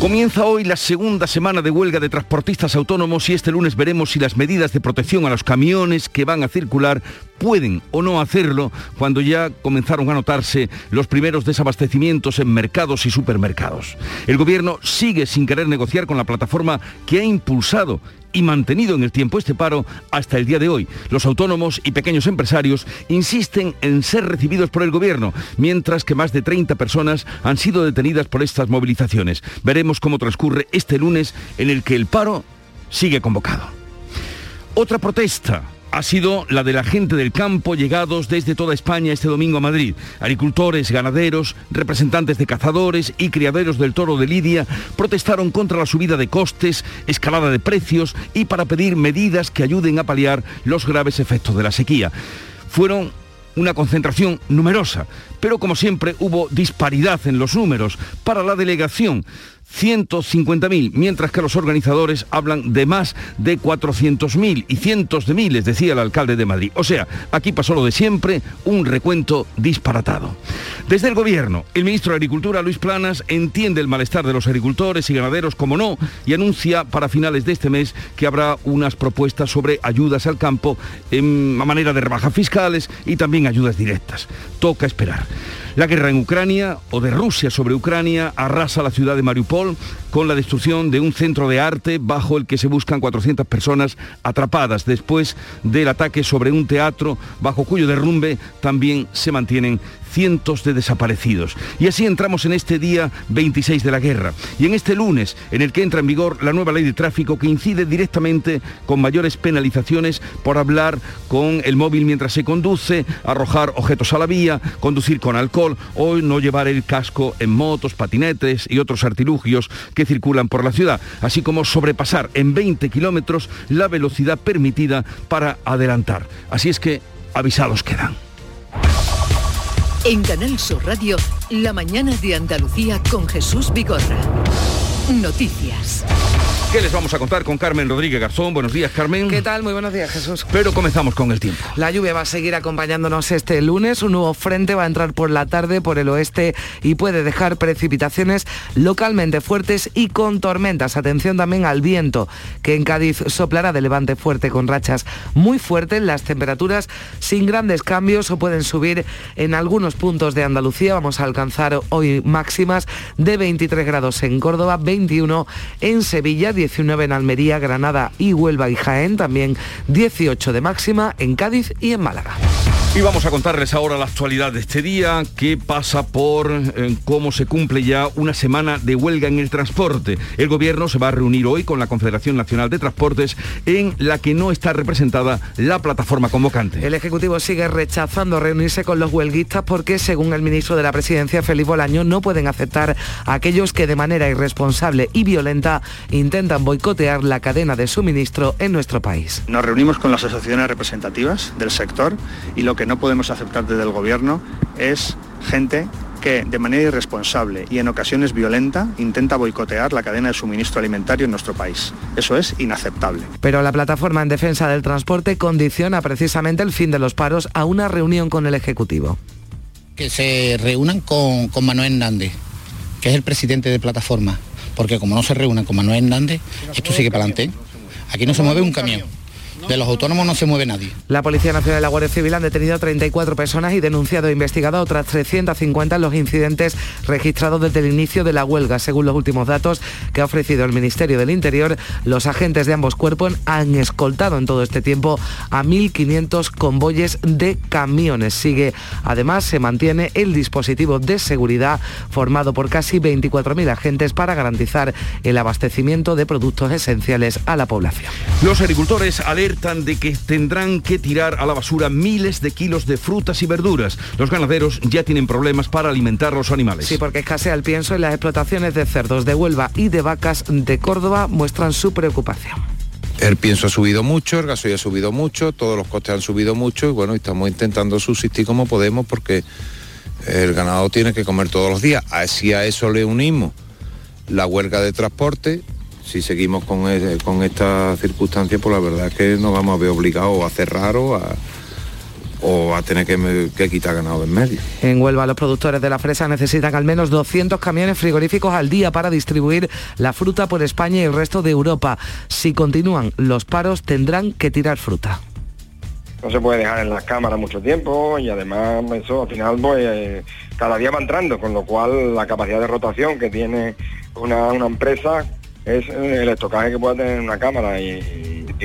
Comienza hoy la segunda semana de huelga de transportistas autónomos y este lunes veremos si las medidas de protección a los camiones que van a circular pueden o no hacerlo cuando ya comenzaron a notarse los primeros desabastecimientos en mercados y supermercados. El gobierno sigue sin querer negociar con la plataforma que ha impulsado y mantenido en el tiempo este paro hasta el día de hoy. Los autónomos y pequeños empresarios insisten en ser recibidos por el gobierno, mientras que más de 30 personas han sido detenidas por estas movilizaciones. Veremos cómo transcurre este lunes en el que el paro sigue convocado. Otra protesta ha sido la de la gente del campo llegados desde toda España este domingo a Madrid. Agricultores, ganaderos, representantes de cazadores y criaderos del toro de Lidia protestaron contra la subida de costes, escalada de precios y para pedir medidas que ayuden a paliar los graves efectos de la sequía. Fueron una concentración numerosa, pero como siempre hubo disparidad en los números. Para la delegación 150.000, mientras que los organizadores hablan de más de 400.000 y cientos de miles, decía el alcalde de Madrid. O sea, aquí pasó lo de siempre, un recuento disparatado. Desde el gobierno, el ministro de Agricultura, Luis Planas, entiende el malestar de los agricultores y ganaderos, como no, y anuncia para finales de este mes que habrá unas propuestas sobre ayudas al campo en manera de rebajas fiscales y también ayudas directas. Toca esperar. La guerra en Ucrania o de Rusia sobre Ucrania arrasa la ciudad de Mariupol con la destrucción de un centro de arte bajo el que se buscan 400 personas atrapadas después del ataque sobre un teatro bajo cuyo derrumbe también se mantienen cientos de desaparecidos. Y así entramos en este día 26 de la guerra y en este lunes en el que entra en vigor la nueva ley de tráfico que incide directamente con mayores penalizaciones por hablar con el móvil mientras se conduce, arrojar objetos a la vía, conducir con alcohol o no llevar el casco en motos, patinetes y otros artilugios circulan por la ciudad, así como sobrepasar en 20 kilómetros la velocidad permitida para adelantar. Así es que avisados quedan. En Canal Sur Radio, La mañana de Andalucía con Jesús Vigorra. Noticias. ¿Qué les vamos a contar con Carmen Rodríguez Garzón? Buenos días, Carmen. ¿Qué tal? Muy buenos días, Jesús. Pero comenzamos con el tiempo. La lluvia va a seguir acompañándonos este lunes. Un nuevo frente va a entrar por la tarde por el oeste y puede dejar precipitaciones localmente fuertes y con tormentas. Atención también al viento, que en Cádiz soplará de levante fuerte con rachas muy fuertes. Las temperaturas sin grandes cambios o pueden subir en algunos puntos de Andalucía. Vamos a alcanzar hoy máximas de 23 grados en Córdoba, 21 en Sevilla, 19 en Almería, Granada y Huelva y Jaén, también 18 de máxima en Cádiz y en Málaga. Y vamos a contarles ahora la actualidad de este día, que pasa por eh, cómo se cumple ya una semana de huelga en el transporte. El gobierno se va a reunir hoy con la Confederación Nacional de Transportes, en la que no está representada la plataforma convocante. El Ejecutivo sigue rechazando reunirse con los huelguistas porque, según el ministro de la Presidencia, Felipe Bolaño, no pueden aceptar a aquellos que de manera irresponsable y violenta intentan boicotear la cadena de suministro en nuestro país. Nos reunimos con las asociaciones representativas del sector y lo que no podemos aceptar desde el gobierno es gente que de manera irresponsable y en ocasiones violenta intenta boicotear la cadena de suministro alimentario en nuestro país. Eso es inaceptable. Pero la plataforma en defensa del transporte condiciona precisamente el fin de los paros a una reunión con el Ejecutivo. Que se reúnan con, con Manuel Hernández, que es el presidente de plataforma, porque como no se reúnan con Manuel Hernández, esto sigue para adelante. Aquí no se mueve un camión. De los autónomos no se mueve nadie. La Policía Nacional y la Guardia Civil han detenido a 34 personas y denunciado e investigado a otras 350 en los incidentes registrados desde el inicio de la huelga. Según los últimos datos que ha ofrecido el Ministerio del Interior, los agentes de ambos cuerpos han escoltado en todo este tiempo a 1.500 convoyes de camiones. Sigue, además, se mantiene el dispositivo de seguridad formado por casi 24.000 agentes para garantizar el abastecimiento de productos esenciales a la población. Los agricultores alertan de que tendrán que tirar a la basura miles de kilos de frutas y verduras. Los ganaderos ya tienen problemas para alimentar a los animales. Sí, porque escasea el pienso y las explotaciones de cerdos de Huelva y de vacas de Córdoba muestran su preocupación. El pienso ha subido mucho, el gasoil ha subido mucho, todos los costes han subido mucho y bueno, estamos intentando subsistir como podemos porque El ganado tiene que comer todos los días. Si a eso le unimos la huelga de transporte, si seguimos con, con esta circunstancia, pues la verdad es que nos vamos a ver obligados a cerrar o a, o a tener que, quitar ganado en medio. En Huelva los productores de la fresa necesitan al menos 200 camiones frigoríficos al día para distribuir la fruta por España y el resto de Europa. Si continúan los paros tendrán que tirar fruta. No se puede dejar en las cámaras mucho tiempo y además eso al final pues cada día va entrando, con lo cual la capacidad de rotación que tiene una, una empresa es el estocaje que puede tener una cámara y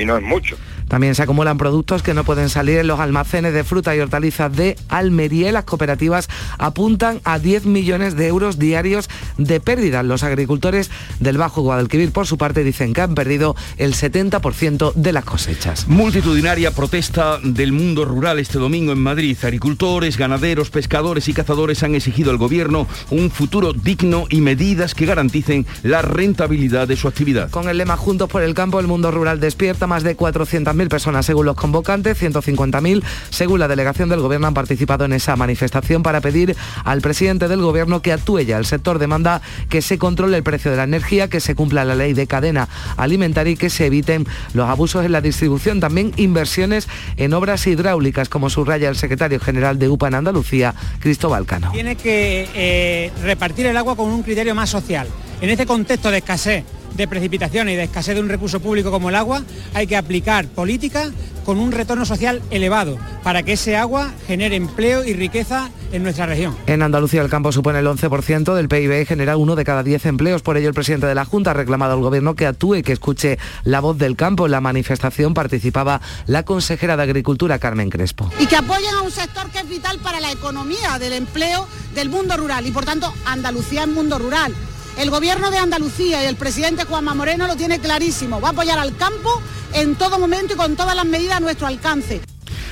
no es mucho. También se acumulan productos que no pueden salir en los almacenes de fruta y hortalizas de Almería y las cooperativas apuntan a 10 millones de euros diarios de pérdidas. Los agricultores del Bajo Guadalquivir, por su parte, dicen que han perdido el 70% de las cosechas. Multitudinaria protesta del mundo rural este domingo en Madrid. Agricultores, ganaderos, pescadores y cazadores han exigido al gobierno un futuro digno y medidas que garanticen la rentabilidad de su actividad. Con el lema Juntos por el campo, el mundo rural despierta más de 400 mil personas según los convocantes, 150.000 según la delegación del Gobierno han participado en esa manifestación para pedir al presidente del Gobierno que actúe ya. El sector demanda que se controle el precio de la energía, que se cumpla la ley de cadena alimentaria y que se eviten los abusos en la distribución. También inversiones en obras hidráulicas, como subraya el secretario general de UPA en Andalucía, Cristóbal Cano. Tiene que eh, repartir el agua con un criterio más social. En este contexto de escasez de precipitaciones y de escasez de un recurso público como el agua, hay que aplicar políticas con un retorno social elevado para que ese agua genere empleo y riqueza en nuestra región. En Andalucía el campo supone el 11% del PIB y genera uno de cada 10 empleos. Por ello el presidente de la Junta ha reclamado al gobierno que actúe y que escuche la voz del campo. En la manifestación participaba la consejera de Agricultura Carmen Crespo. Y que apoyen a un sector que es vital para la economía, del empleo, del mundo rural y por tanto Andalucía es mundo rural el gobierno de Andalucía y el presidente Juanma Moreno lo tiene clarísimo. Va a apoyar al campo en todo momento y con todas las medidas a nuestro alcance.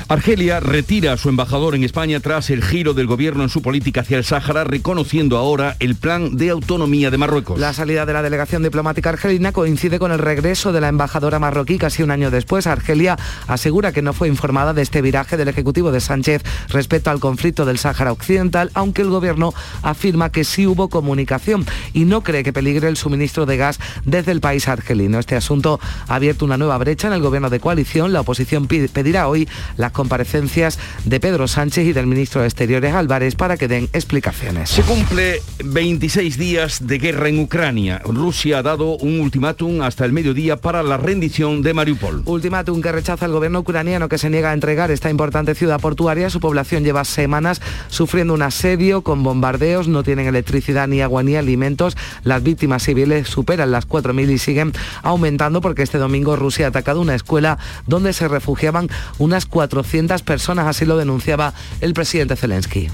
Argelia retira a su embajador en España tras el giro del gobierno en su política hacia el Sáhara, reconociendo ahora el plan de autonomía de Marruecos. La salida de la delegación diplomática argelina coincide con el regreso de la embajadora marroquí casi un año después. Argelia asegura que no fue informada de este viraje del Ejecutivo de Sánchez respecto al conflicto del Sáhara Occidental, aunque el gobierno afirma que sí hubo comunicación y no cree que peligre el suministro de gas desde el país argelino. Este asunto ha abierto una nueva brecha en el gobierno de coalición. La oposición pedirá hoy la comparecencias de Pedro Sánchez y del ministro de Exteriores Álvarez para que den explicaciones. Se cumple 26 días de guerra en Ucrania. Rusia ha dado un ultimátum hasta el mediodía para la rendición de Mariupol. Ultimátum que rechaza el gobierno ucraniano que se niega a entregar esta importante ciudad portuaria. Su población lleva semanas sufriendo un asedio con bombardeos, no tienen electricidad ni agua ni alimentos. Las víctimas civiles superan las 4.000 y siguen aumentando porque este domingo Rusia ha atacado una escuela donde se refugiaban unas 400 personas, así lo denunciaba el presidente Zelensky.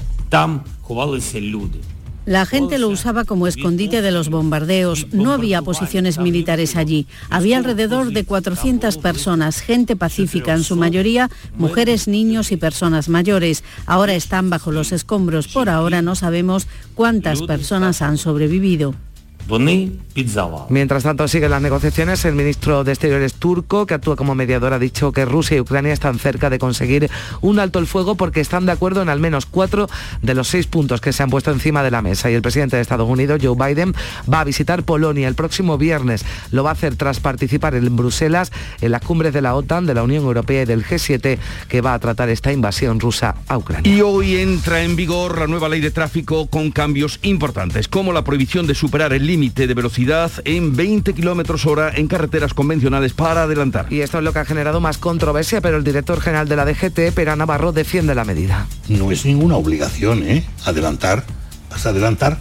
La gente lo usaba como escondite de los bombardeos. No había posiciones militares allí. Había alrededor de 400 personas, gente pacífica, en su mayoría mujeres, niños y personas mayores. Ahora están bajo los escombros. Por ahora no sabemos cuántas personas han sobrevivido. Mientras tanto siguen las negociaciones, el ministro de Exteriores turco, que actúa como mediador, ha dicho que Rusia y Ucrania están cerca de conseguir un alto el fuego porque están de acuerdo en al menos cuatro de los seis puntos que se han puesto encima de la mesa. Y el presidente de Estados Unidos, Joe Biden, va a visitar Polonia el próximo viernes. Lo va a hacer tras participar en Bruselas en las cumbres de la OTAN, de la Unión Europea y del G7, que va a tratar esta invasión rusa a Ucrania. Y hoy entra en vigor la nueva ley de tráfico con cambios importantes, como la prohibición de superar el límite de velocidad en 20 kilómetros hora en carreteras convencionales para adelantar. Y esto es lo que ha generado más controversia, pero el director general de la DGT, Pera Navarro, defiende la medida. No es ninguna obligación, ¿eh? Adelantar, vas a adelantar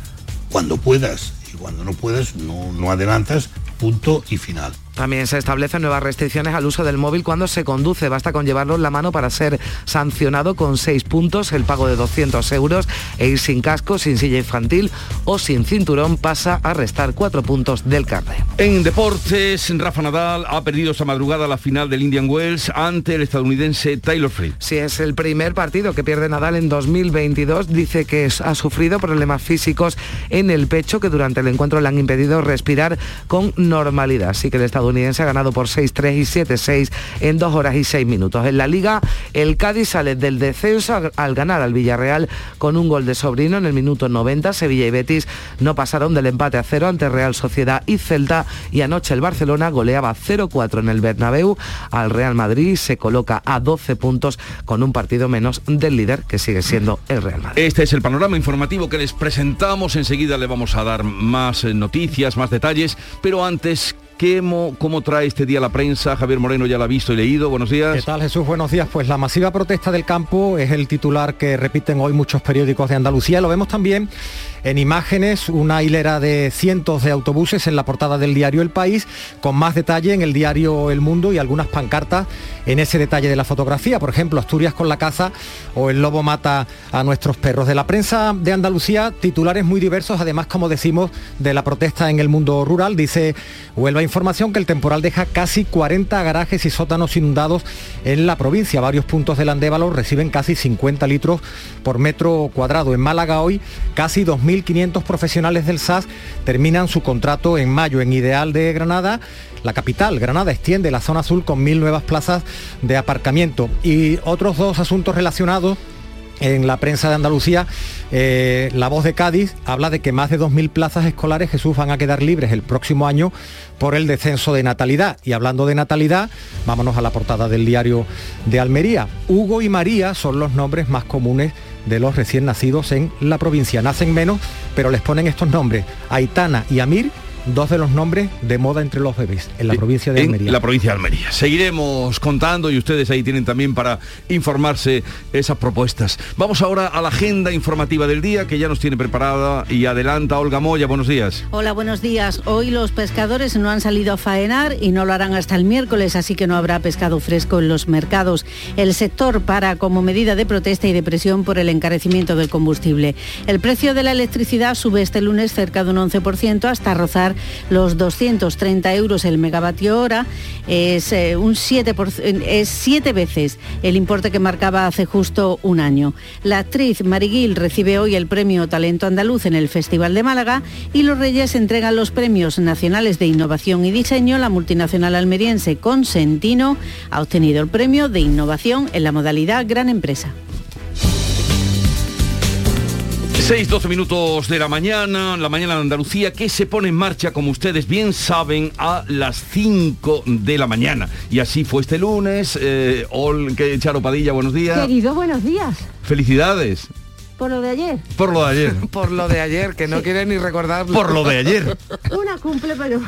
cuando puedas y cuando no puedas no, no adelantas, punto y final. También se establecen nuevas restricciones al uso del móvil cuando se conduce. Basta con llevarlo en la mano para ser sancionado con seis puntos, el pago de 200 euros e ir sin casco, sin silla infantil o sin cinturón pasa a restar cuatro puntos del carne. En deportes, Rafa Nadal ha perdido esta madrugada la final del Indian Wells ante el estadounidense Taylor Fritz. Si es el primer partido que pierde Nadal en 2022, dice que ha sufrido problemas físicos en el pecho que durante el encuentro le han impedido respirar con normalidad. Así que el estadounidense estadounidense ha ganado por 6-3 y 7-6 en 2 horas y 6 minutos. En la liga, el Cádiz sale del descenso al ganar al Villarreal con un gol de sobrino en el minuto 90. Sevilla y Betis no pasaron del empate a cero ante Real Sociedad y Celta y anoche el Barcelona goleaba 0-4 en el Bernabéu al Real Madrid se coloca a 12 puntos con un partido menos del líder que sigue siendo el Real Madrid. Este es el panorama informativo que les presentamos. Enseguida le vamos a dar más eh, noticias, más detalles, pero antes ¿Cómo, ¿Cómo trae este día la prensa? Javier Moreno ya la ha visto y leído. Buenos días. ¿Qué tal Jesús? Buenos días. Pues la masiva protesta del campo es el titular que repiten hoy muchos periódicos de Andalucía. Lo vemos también en imágenes, una hilera de cientos de autobuses en la portada del diario El País, con más detalle en el diario El Mundo y algunas pancartas en ese detalle de la fotografía. Por ejemplo, Asturias con la caza o el lobo mata a nuestros perros. De la prensa de Andalucía, titulares muy diversos, además, como decimos, de la protesta en el mundo rural. Dice Huelva información que el temporal deja casi 40 garajes y sótanos inundados en la provincia. Varios puntos del Andévalo reciben casi 50 litros por metro cuadrado. En Málaga hoy casi 2.500 profesionales del SAS terminan su contrato en mayo. En Ideal de Granada la capital, Granada, extiende la zona azul con mil nuevas plazas de aparcamiento. Y otros dos asuntos relacionados en la prensa de Andalucía, eh, La Voz de Cádiz habla de que más de 2.000 plazas escolares Jesús van a quedar libres el próximo año por el descenso de natalidad. Y hablando de natalidad, vámonos a la portada del diario de Almería. Hugo y María son los nombres más comunes de los recién nacidos en la provincia. Nacen menos, pero les ponen estos nombres. Aitana y Amir dos de los nombres de moda entre los bebés en la provincia de Almería. En la provincia de Almería. Seguiremos contando y ustedes ahí tienen también para informarse esas propuestas. Vamos ahora a la agenda informativa del día que ya nos tiene preparada y adelanta Olga Moya. Buenos días. Hola, buenos días. Hoy los pescadores no han salido a faenar y no lo harán hasta el miércoles, así que no habrá pescado fresco en los mercados. El sector para como medida de protesta y de presión por el encarecimiento del combustible. El precio de la electricidad sube este lunes cerca de un 11% hasta rozar los 230 euros el megavatio hora. Es, eh, un 7 es siete veces el importe que marcaba hace justo un año. La actriz Mariguil recibe hoy el premio Talento Andaluz en el Festival de Málaga y los Reyes entregan los premios nacionales de innovación y diseño. La multinacional almeriense Consentino ha obtenido el premio de innovación en la modalidad Gran Empresa. 6, 12 minutos de la mañana, la mañana de Andalucía, que se pone en marcha, como ustedes bien saben, a las 5 de la mañana. Y así fue este lunes. Eh, Ol, que Charo Padilla, buenos días. Querido, buenos días. Felicidades. Por lo de ayer. Por lo de ayer. Por lo de ayer, que no quiere ni recordarlo. Por lo de ayer. Una cumple, pero...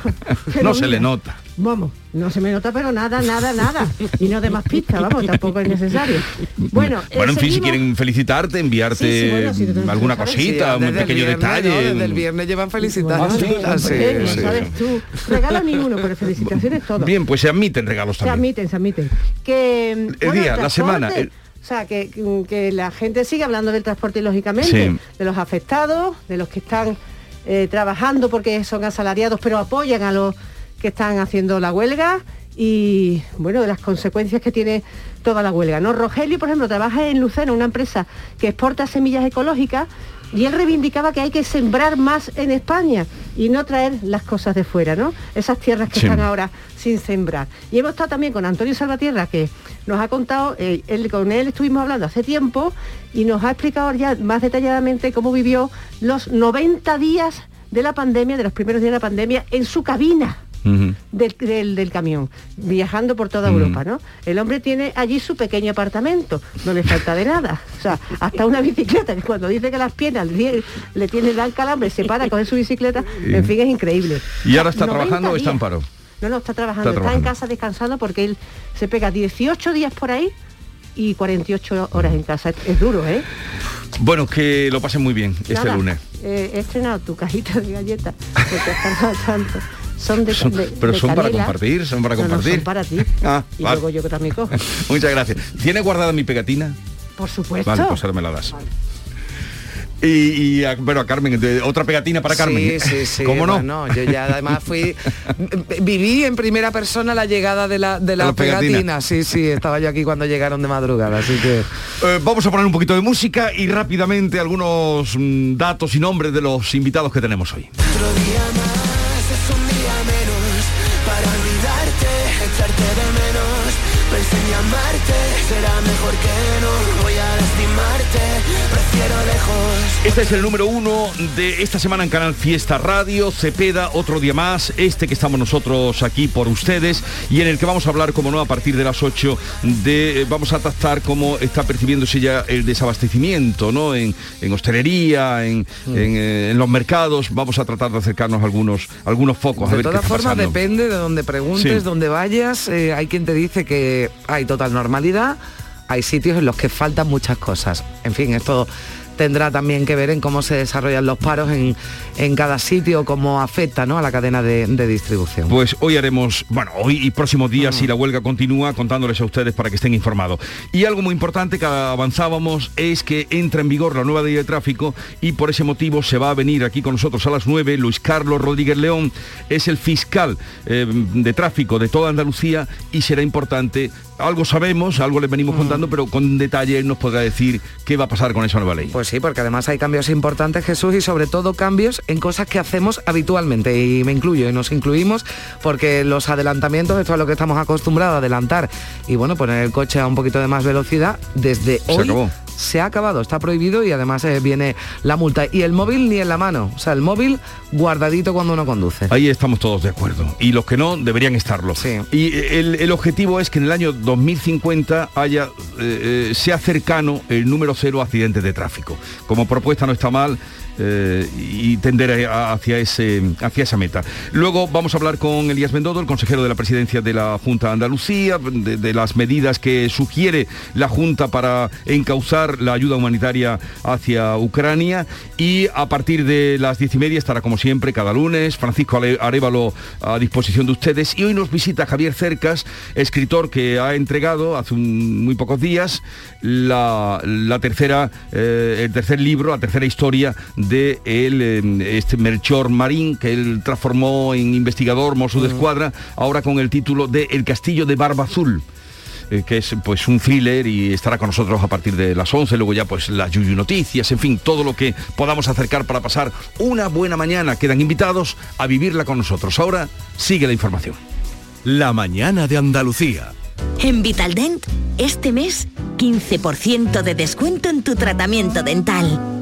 no se le nota. Vamos, no se me nota, pero nada, nada, nada. Y no de más pistas, vamos, tampoco es necesario. Bueno, bueno en fin, si quieren felicitarte, enviarte alguna cosita, un pequeño detalle. desde el viernes llevan felicitaciones. Ah, sí, sí, sabes tú. Regalo ninguno, pero felicitaciones todos. Bien, pues se admiten regalos también. Se admiten, se admiten. Que, el día, la semana. O sea, que, la gente sigue hablando del transporte, lógicamente, de los afectados, de los que están eh, trabajando porque son asalariados, pero apoyan a los que están haciendo la huelga y, bueno, de las consecuencias que tiene toda la huelga. ¿no? Rogelio, por ejemplo, trabaja en Lucena, una empresa que exporta semillas ecológicas y él reivindicaba que hay que sembrar más en España y no traer las cosas de fuera, ¿no? Esas tierras que están ahora sin sembrar. Y hemos estado también con Antonio Salvatierra, que nos ha contado, eh, él, con él estuvimos hablando hace tiempo y nos ha explicado ya más detalladamente cómo vivió los 90 días de la pandemia, de los primeros días de la pandemia, en su cabina del, camión, viajando por toda Europa, ¿no? El hombre tiene allí su pequeño apartamento, no le falta de nada. O sea, hasta una bicicleta, cuando dice que las piernas le, tiene dan calambre, se para, coge su bicicleta, en fin, es increíble. ¿Y ahora está trabajando o está en paro? No, no, está trabajando, está, en casa descansando porque él se pega 18 días por ahí y 48 horas en casa. Es, duro, ¿eh? Bueno, que lo pasen muy bien este lunes. Eh, he estrenado tu cajita de galletas porque has tanto son de, Pero son para compartir, son para compartir. son para ti. Ah, y luego yo que también cojo. Muchas gracias. ¿Tiene guardada mi pegatina? Por supuesto. Vale, pues ahora me la das. Y, a, bueno, a Carmen, otra pegatina para Carmen. Sí, sí, sí. ¿Cómo no? Yo ya además fui, viví en primera persona la llegada de la, de la pegatina. Sí, sí, estaba yo aquí cuando llegaron de madrugada, así que... Eh, vamos a poner un poquito de música y rápidamente algunos mm, datos y nombres de los invitados que tenemos hoy. Será mejor que no voy a lastimarte, prefiero lejos. Este es el número uno de esta semana en Canal Fiesta Radio, Cepeda, otro día más, este que estamos nosotros aquí por ustedes y en el que vamos a hablar, como no, a partir de las 8 de, vamos a tratar cómo está percibiéndose ya el desabastecimiento, ¿no? En, en hostelería, en, Mm. en, eh, en los mercados, vamos a tratar de acercarnos a algunos, algunos focos. a De ver todas formas, depende de donde preguntes, Sí. donde vayas. eh, hay quien te dice que hay total normalidad, hay sitios en los que faltan muchas cosas. En fin, esto tendrá también que ver en cómo se desarrollan los paros en, en cada sitio, cómo afecta ¿no? a la cadena de, de distribución. Pues hoy haremos, bueno, hoy y próximos días, si la huelga continúa, contándoles a ustedes para que estén informados. Y algo muy importante que avanzábamos es que entra en vigor la nueva ley de tráfico y por ese motivo se va a venir aquí con nosotros a las 9 Luis Carlos Rodríguez León, es el fiscal eh, de tráfico de toda Andalucía y será importante, algo sabemos, algo les venimos contando, pero con detalle nos podrá decir qué va a pasar con esa nueva ley. Pues sí, porque además hay cambios importantes, Jesús, y sobre todo cambios en cosas que hacemos habitualmente. Y me incluyo, y nos incluimos, porque los adelantamientos, esto es lo que estamos acostumbrados a adelantar, y bueno, poner el coche a un poquito de más velocidad, desde Se hoy acabó. Se ha acabado, está prohibido y además eh, viene la multa. Y el móvil ni en la mano, o sea, el móvil guardadito cuando uno conduce. Ahí estamos todos de acuerdo. Y los que no deberían estarlo. Y el, el objetivo es que en el año 2050 haya, eh, eh, sea cercano el número cero accidentes de tráfico. Como propuesta no está mal. Eh, y tender hacia, ese, hacia esa meta. Luego vamos a hablar con Elías Bendodo, el consejero de la presidencia de la Junta de Andalucía, de, las medidas que sugiere la Junta para encauzar la ayuda humanitaria hacia Ucrania y a partir de las diez y media estará como siempre cada lunes Francisco Arevalo a disposición de ustedes y hoy nos visita Javier Cercas, escritor que ha entregado hace muy pocos días la, la tercera, eh, el tercer libro, la tercera historia el, eh, este Melchor Marín que él transformó en investigador Mosso de Escuadra, ahora con el título de El Castillo de Barba Azul eh, que es pues un thriller y estará con nosotros a partir de las 11, luego ya pues las Yuyu Noticias, en fin, todo lo que podamos acercar para pasar una buena mañana. Quedan invitados a vivirla con nosotros. Ahora sigue la información. La mañana de Andalucía. En Vitaldent, este mes, 15% de descuento en tu tratamiento dental.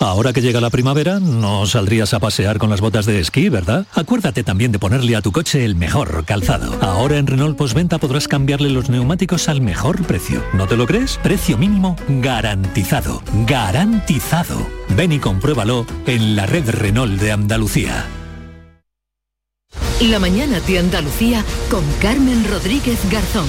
Ahora que llega la primavera, no saldrías a pasear con las botas de esquí, ¿verdad? Acuérdate también de ponerle a tu coche el mejor calzado. Ahora en Renault Postventa podrás cambiarle los neumáticos al mejor precio. ¿No te lo crees? Precio mínimo garantizado. Garantizado. Ven y compruébalo en la red Renault de Andalucía. La mañana de Andalucía con Carmen Rodríguez Garzón.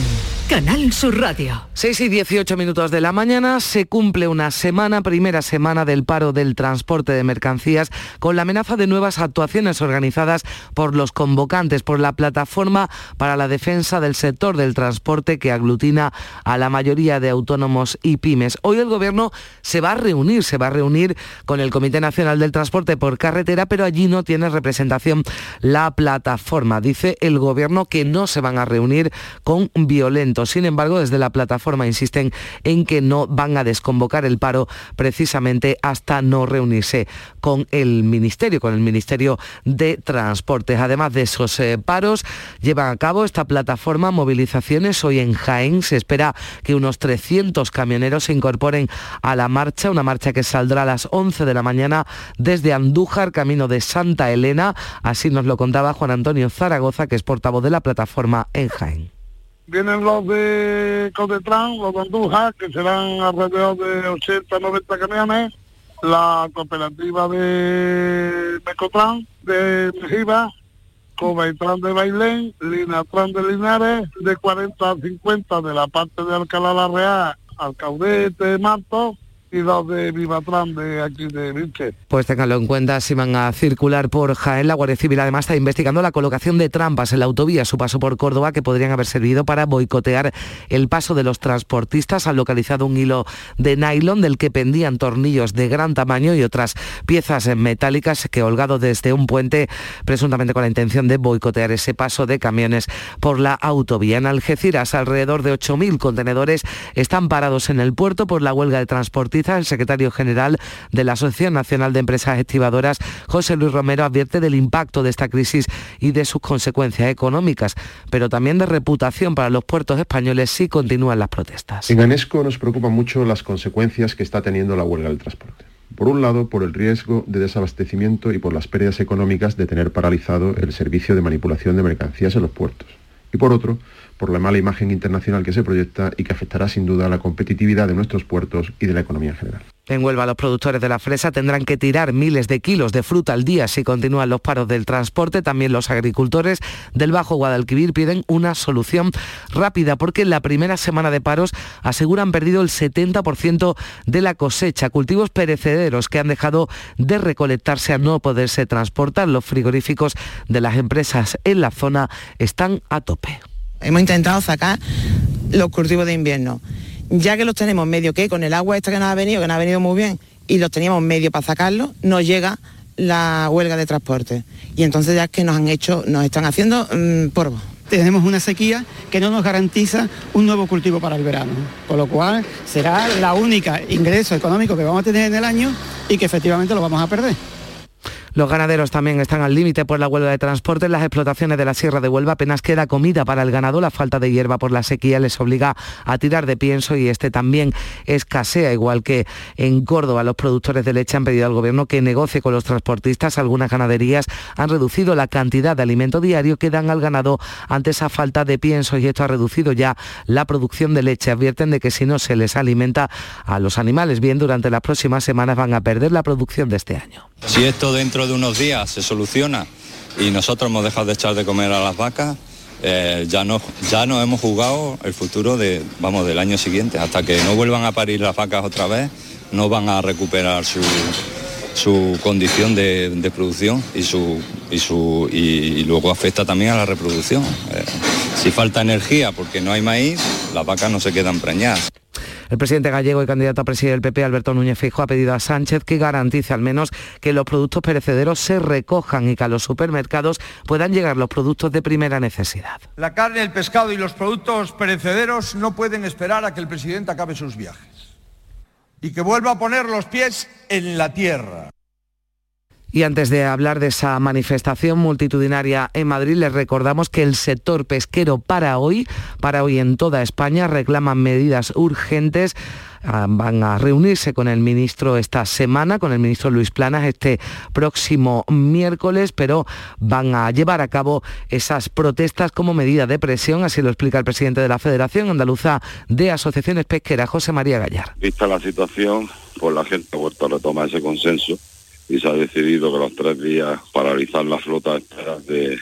Canal Sur Radio. 6 y 18 minutos de la mañana se cumple una semana, primera semana del paro del transporte de mercancías, con la amenaza de nuevas actuaciones organizadas por los convocantes, por la plataforma para la defensa del sector del transporte que aglutina a la mayoría de autónomos y pymes. Hoy el gobierno se va a reunir, se va a reunir con el Comité Nacional del Transporte por Carretera, pero allí no tiene representación la plataforma. Dice el gobierno que no se van a reunir con Sin embargo, desde la plataforma insisten en que no van a desconvocar el paro precisamente hasta no reunirse con el Ministerio, con el Ministerio de Transportes. Además de esos eh, paros, llevan a cabo esta plataforma movilizaciones hoy en Jaén. Se espera que unos 300 camioneros se incorporen a la marcha, una marcha que saldrá a las 11 de la mañana desde Andújar, camino de Santa Elena. Así nos lo contaba Juan Antonio Zaragoza, que es portavoz de la plataforma en Jaén. Vienen los de Codetran, los de Andújar, que serán alrededor de 80, 90 camiones. La cooperativa de Mecotran, de Mejiva, Cobaitran de Bailén, Linatran de Linares, de 40 a 50 de la parte de Alcalá la Real, Alcaudete, Marto, Pues ténganlo en cuenta si van a circular por Jaén. La Guardia Civil además está investigando la colocación de trampas en la autovía su paso por Córdoba que podrían haber servido para boicotear el paso de los transportistas. Han localizado un hilo de nylon del que pendían tornillos de gran tamaño y otras piezas metálicas que holgado desde un puente presuntamente con la intención de boicotear ese paso de camiones por la autovía. En Algeciras alrededor de 8.000 contenedores están parados en el puerto por la huelga de transportistas el secretario general de la Asociación Nacional de Empresas Estivadoras, José Luis Romero, advierte del impacto de esta crisis y de sus consecuencias económicas, pero también de reputación para los puertos españoles si continúan las protestas. En ANESCO nos preocupan mucho las consecuencias que está teniendo la huelga del transporte. Por un lado, por el riesgo de desabastecimiento y por las pérdidas económicas de tener paralizado el servicio de manipulación de mercancías en los puertos. Y por otro, por la mala imagen internacional que se proyecta y que afectará sin duda a la competitividad de nuestros puertos y de la economía en general. En Huelva los productores de la fresa tendrán que tirar miles de kilos de fruta al día si continúan los paros del transporte. También los agricultores del Bajo Guadalquivir piden una solución rápida porque en la primera semana de paros aseguran perdido el 70% de la cosecha. Cultivos perecederos que han dejado de recolectarse a no poderse transportar. Los frigoríficos de las empresas en la zona están a tope. Hemos intentado sacar los cultivos de invierno. Ya que los tenemos medio que con el agua esta que nos ha venido, que nos ha venido muy bien, y los teníamos medio para sacarlos, nos llega la huelga de transporte. Y entonces ya es que nos han hecho, nos están haciendo mm, polvo. Tenemos una sequía que no nos garantiza un nuevo cultivo para el verano, con lo cual será la única ingreso económico que vamos a tener en el año y que efectivamente lo vamos a perder. Los ganaderos también están al límite por la huelga de transporte. En las explotaciones de la Sierra de Huelva apenas queda comida para el ganado. La falta de hierba por la sequía les obliga a tirar de pienso y este también escasea, igual que en Córdoba. Los productores de leche han pedido al gobierno que negocie con los transportistas. Algunas ganaderías han reducido la cantidad de alimento diario que dan al ganado ante esa falta de pienso y esto ha reducido ya la producción de leche. Advierten de que si no se les alimenta a los animales bien durante las próximas semanas van a perder la producción de este año. Si esto dentro de unos días se soluciona y nosotros hemos dejado de echar de comer a las vacas, eh, ya no ya no hemos jugado el futuro de vamos del año siguiente. Hasta que no vuelvan a parir las vacas otra vez no van a recuperar su, su condición de, producción y su y su y, luego afecta también a la reproducción. Eh, si falta energía porque no hay maíz las vacas no se quedan preñadas. El presidente gallego y candidato a presidente del PP, Alberto Núñez Fijo, ha pedido a Sánchez que garantice al menos que los productos perecederos se recojan y que a los supermercados puedan llegar los productos de primera necesidad. La carne, el pescado y los productos perecederos no pueden esperar a que el presidente acabe sus viajes y que vuelva a poner los pies en la tierra. Y antes de hablar de esa manifestación multitudinaria en Madrid, les recordamos que el sector pesquero para hoy, para hoy en toda España, reclaman medidas urgentes van a reunirse con el ministro esta semana, con el ministro Luis Planas este próximo miércoles, pero van a llevar a cabo esas protestas como medida de presión, así lo explica el presidente de la Federación Andaluza de Asociaciones Pesqueras, José María Gallar. Vista la situación, pues la gente ha vuelto a retomar ese consenso y se ha decidido que los tres días paralizar la flota de,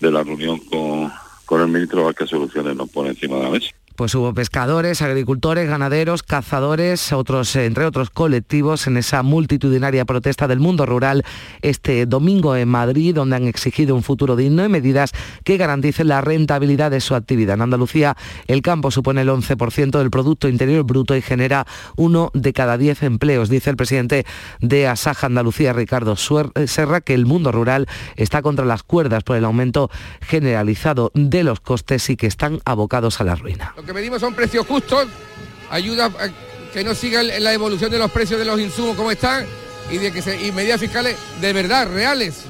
la reunión con, con el ministro a qué soluciones nos pone encima de la mesa. Pues hubo pescadores, agricultores, ganaderos, cazadores, otros, entre otros colectivos en esa multitudinaria protesta del mundo rural este domingo en Madrid, donde han exigido un futuro digno y medidas que garanticen la rentabilidad de su actividad. En Andalucía, el campo supone el 11% del Producto Interior Bruto y genera uno de cada diez empleos. Dice el presidente de Asaja Andalucía, Ricardo Serra, que el mundo rural está contra las cuerdas por el aumento generalizado de los costes y que están abocados a la ruina. Lo que medimos son precios justos, ayuda a que no siga la evolución de los precios de los insumos como están y de que se, y medidas fiscales de verdad, reales.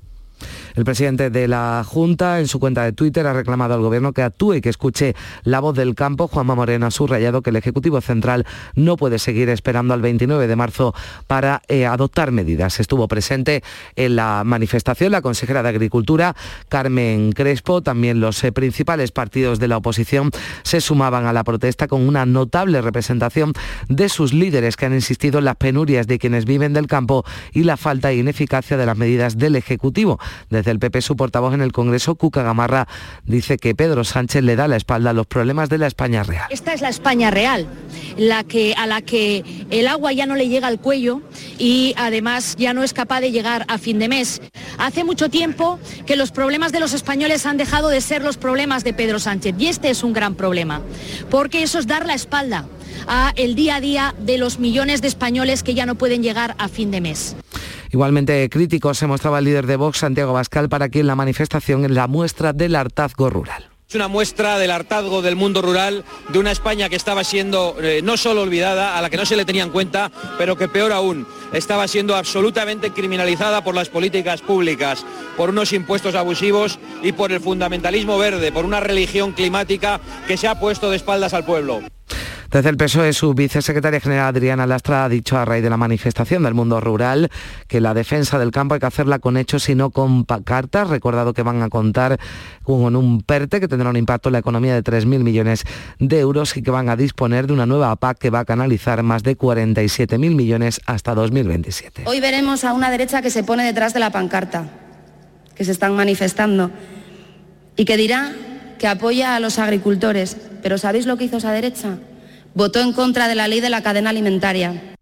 El presidente de la Junta en su cuenta de Twitter ha reclamado al Gobierno que actúe y que escuche la voz del campo. Juanma Moreno ha subrayado que el Ejecutivo Central no puede seguir esperando al 29 de marzo para eh, adoptar medidas. Estuvo presente en la manifestación la consejera de Agricultura, Carmen Crespo. También los eh, principales partidos de la oposición se sumaban a la protesta con una notable representación de sus líderes que han insistido en las penurias de quienes viven del campo y la falta e ineficacia de las medidas del Ejecutivo. Desde el PP, su portavoz en el Congreso, Cuca Gamarra, dice que Pedro Sánchez le da la espalda a los problemas de la España real. Esta es la España real, la que, a la que el agua ya no le llega al cuello y además ya no es capaz de llegar a fin de mes. Hace mucho tiempo que los problemas de los españoles han dejado de ser los problemas de Pedro Sánchez y este es un gran problema, porque eso es dar la espalda a el día a día de los millones de españoles que ya no pueden llegar a fin de mes. Igualmente crítico se mostraba el líder de Vox, Santiago Bascal, para quien la manifestación es la muestra del hartazgo rural. Es una muestra del hartazgo del mundo rural, de una España que estaba siendo eh, no solo olvidada, a la que no se le tenía en cuenta, pero que peor aún, estaba siendo absolutamente criminalizada por las políticas públicas, por unos impuestos abusivos y por el fundamentalismo verde, por una religión climática que se ha puesto de espaldas al pueblo. Desde el PSOE, su vicesecretaria general Adriana Lastra ha dicho a raíz de la manifestación del mundo rural que la defensa del campo hay que hacerla con hechos y no con cartas. Recordado que van a contar con un PERTE que tendrá un impacto en la economía de 3.000 millones de euros y que van a disponer de una nueva PAC que va a canalizar más de 47.000 millones hasta 2027. Hoy veremos a una derecha que se pone detrás de la pancarta, que se están manifestando y que dirá que apoya a los agricultores. Pero ¿sabéis lo que hizo esa derecha? Votó en contra de la ley de la cadena alimentaria.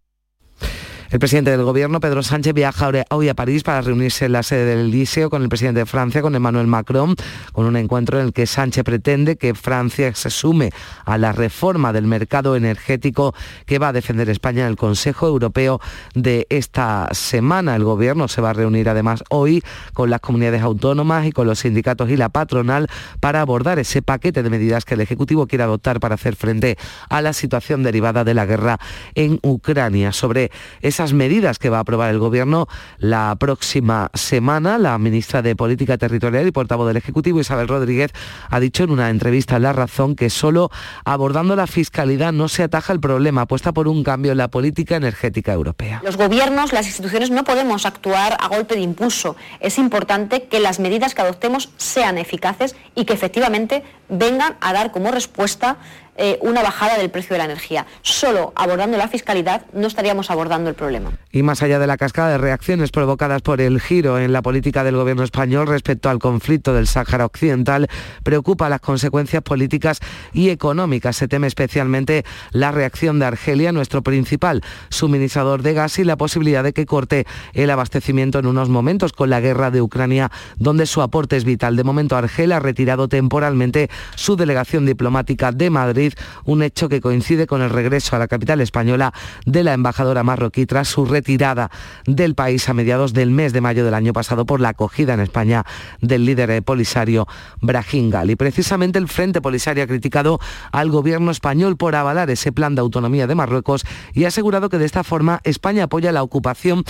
El presidente del gobierno, Pedro Sánchez, viaja hoy a París para reunirse en la sede del Liceo con el presidente de Francia, con Emmanuel Macron, con un encuentro en el que Sánchez pretende que Francia se sume a la reforma del mercado energético que va a defender España en el Consejo Europeo de esta semana. El gobierno se va a reunir además hoy con las comunidades autónomas y con los sindicatos y la patronal para abordar ese paquete de medidas que el Ejecutivo quiere adoptar para hacer frente a la situación derivada de la guerra en Ucrania. Sobre esa medidas que va a aprobar el Gobierno la próxima semana. La ministra de Política Territorial y portavoz del Ejecutivo, Isabel Rodríguez, ha dicho en una entrevista en La Razón que solo abordando la fiscalidad no se ataja el problema, apuesta por un cambio en la política energética europea. Los gobiernos, las instituciones no podemos actuar a golpe de impulso. Es importante que las medidas que adoptemos sean eficaces y que efectivamente vengan a dar como respuesta eh, una bajada del precio de la energía. Solo abordando la fiscalidad no estaríamos abordando el problema. Y más allá de la cascada de reacciones provocadas por el giro en la política del gobierno español respecto al conflicto del Sáhara Occidental, preocupa las consecuencias políticas y económicas. Se teme especialmente la reacción de Argelia, nuestro principal suministrador de gas, y la posibilidad de que corte el abastecimiento en unos momentos con la guerra de Ucrania, donde su aporte es vital. De momento, Argelia ha retirado temporalmente su delegación diplomática de Madrid un hecho que coincide con el regreso a la capital española de la embajadora marroquí tras su retirada del país a mediados del mes de mayo del año pasado por la acogida en España del líder polisario Brahim Gali. Precisamente el Frente Polisario ha criticado al gobierno español por avalar ese plan de autonomía de Marruecos y ha asegurado que de esta forma España apoya la ocupación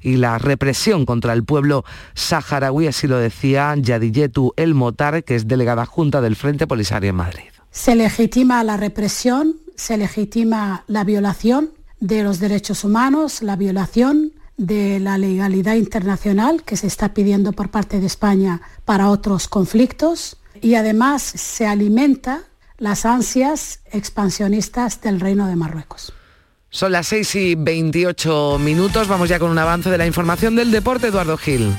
y la represión contra el pueblo saharaui, así lo decía Yadiyetu El Motar, que es delegada junta del Frente Polisario en Madrid se legitima la represión, se legitima la violación de los derechos humanos, la violación de la legalidad internacional que se está pidiendo por parte de España para otros conflictos y además se alimenta las ansias expansionistas del Reino de Marruecos. Son las 6 y 28 minutos, vamos ya con un avance de la información del deporte, Eduardo Gil.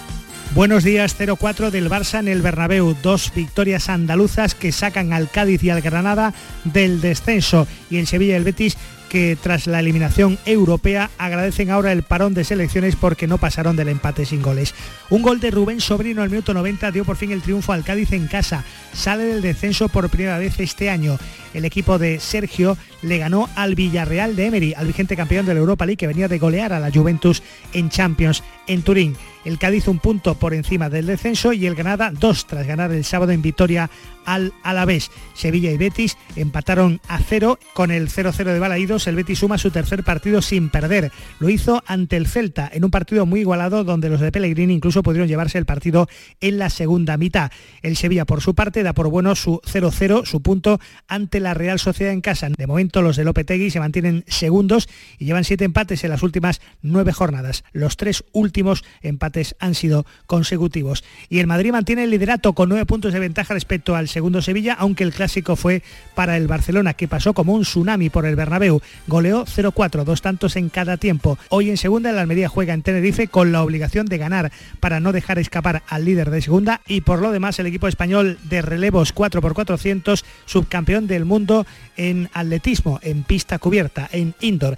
Buenos días, 0-4 del Barça en el Bernabéu. Dos victorias andaluzas que sacan al Cádiz y al Granada del descenso. Y en Sevilla el Betis que tras la eliminación europea agradecen ahora el parón de selecciones porque no pasaron del empate sin goles. Un gol de Rubén Sobrino al minuto 90 dio por fin el triunfo al Cádiz en casa. Sale del descenso por primera vez este año. El equipo de Sergio le ganó al Villarreal de Emery, al vigente campeón de la Europa League que venía de golear a la Juventus en Champions en Turín. El Cádiz un punto por encima del descenso y el Granada dos tras ganar el sábado en Vitoria al Alavés. Sevilla y Betis empataron a cero con el 0-0 de Balaídos. El Betis suma su tercer partido sin perder. Lo hizo ante el Celta en un partido muy igualado donde los de Pellegrini incluso pudieron llevarse el partido en la segunda mitad. El Sevilla por su parte da por bueno su 0-0, su punto ante la Real Sociedad en casa. De momento los de Lopetegui se mantienen segundos y llevan siete empates en las últimas nueve jornadas. Los tres últimos empates han sido consecutivos. Y el Madrid mantiene el liderato con nueve puntos de ventaja respecto al segundo Sevilla, aunque el clásico fue para el Barcelona, que pasó como un tsunami por el Bernabéu. Goleó 0-4, dos tantos en cada tiempo. Hoy en segunda el Almería juega en Tenerife con la obligación de ganar para no dejar escapar al líder de segunda y por lo demás el equipo español de relevos 4x400, subcampeón del mundo en atletismo, en pista cubierta, en indoor.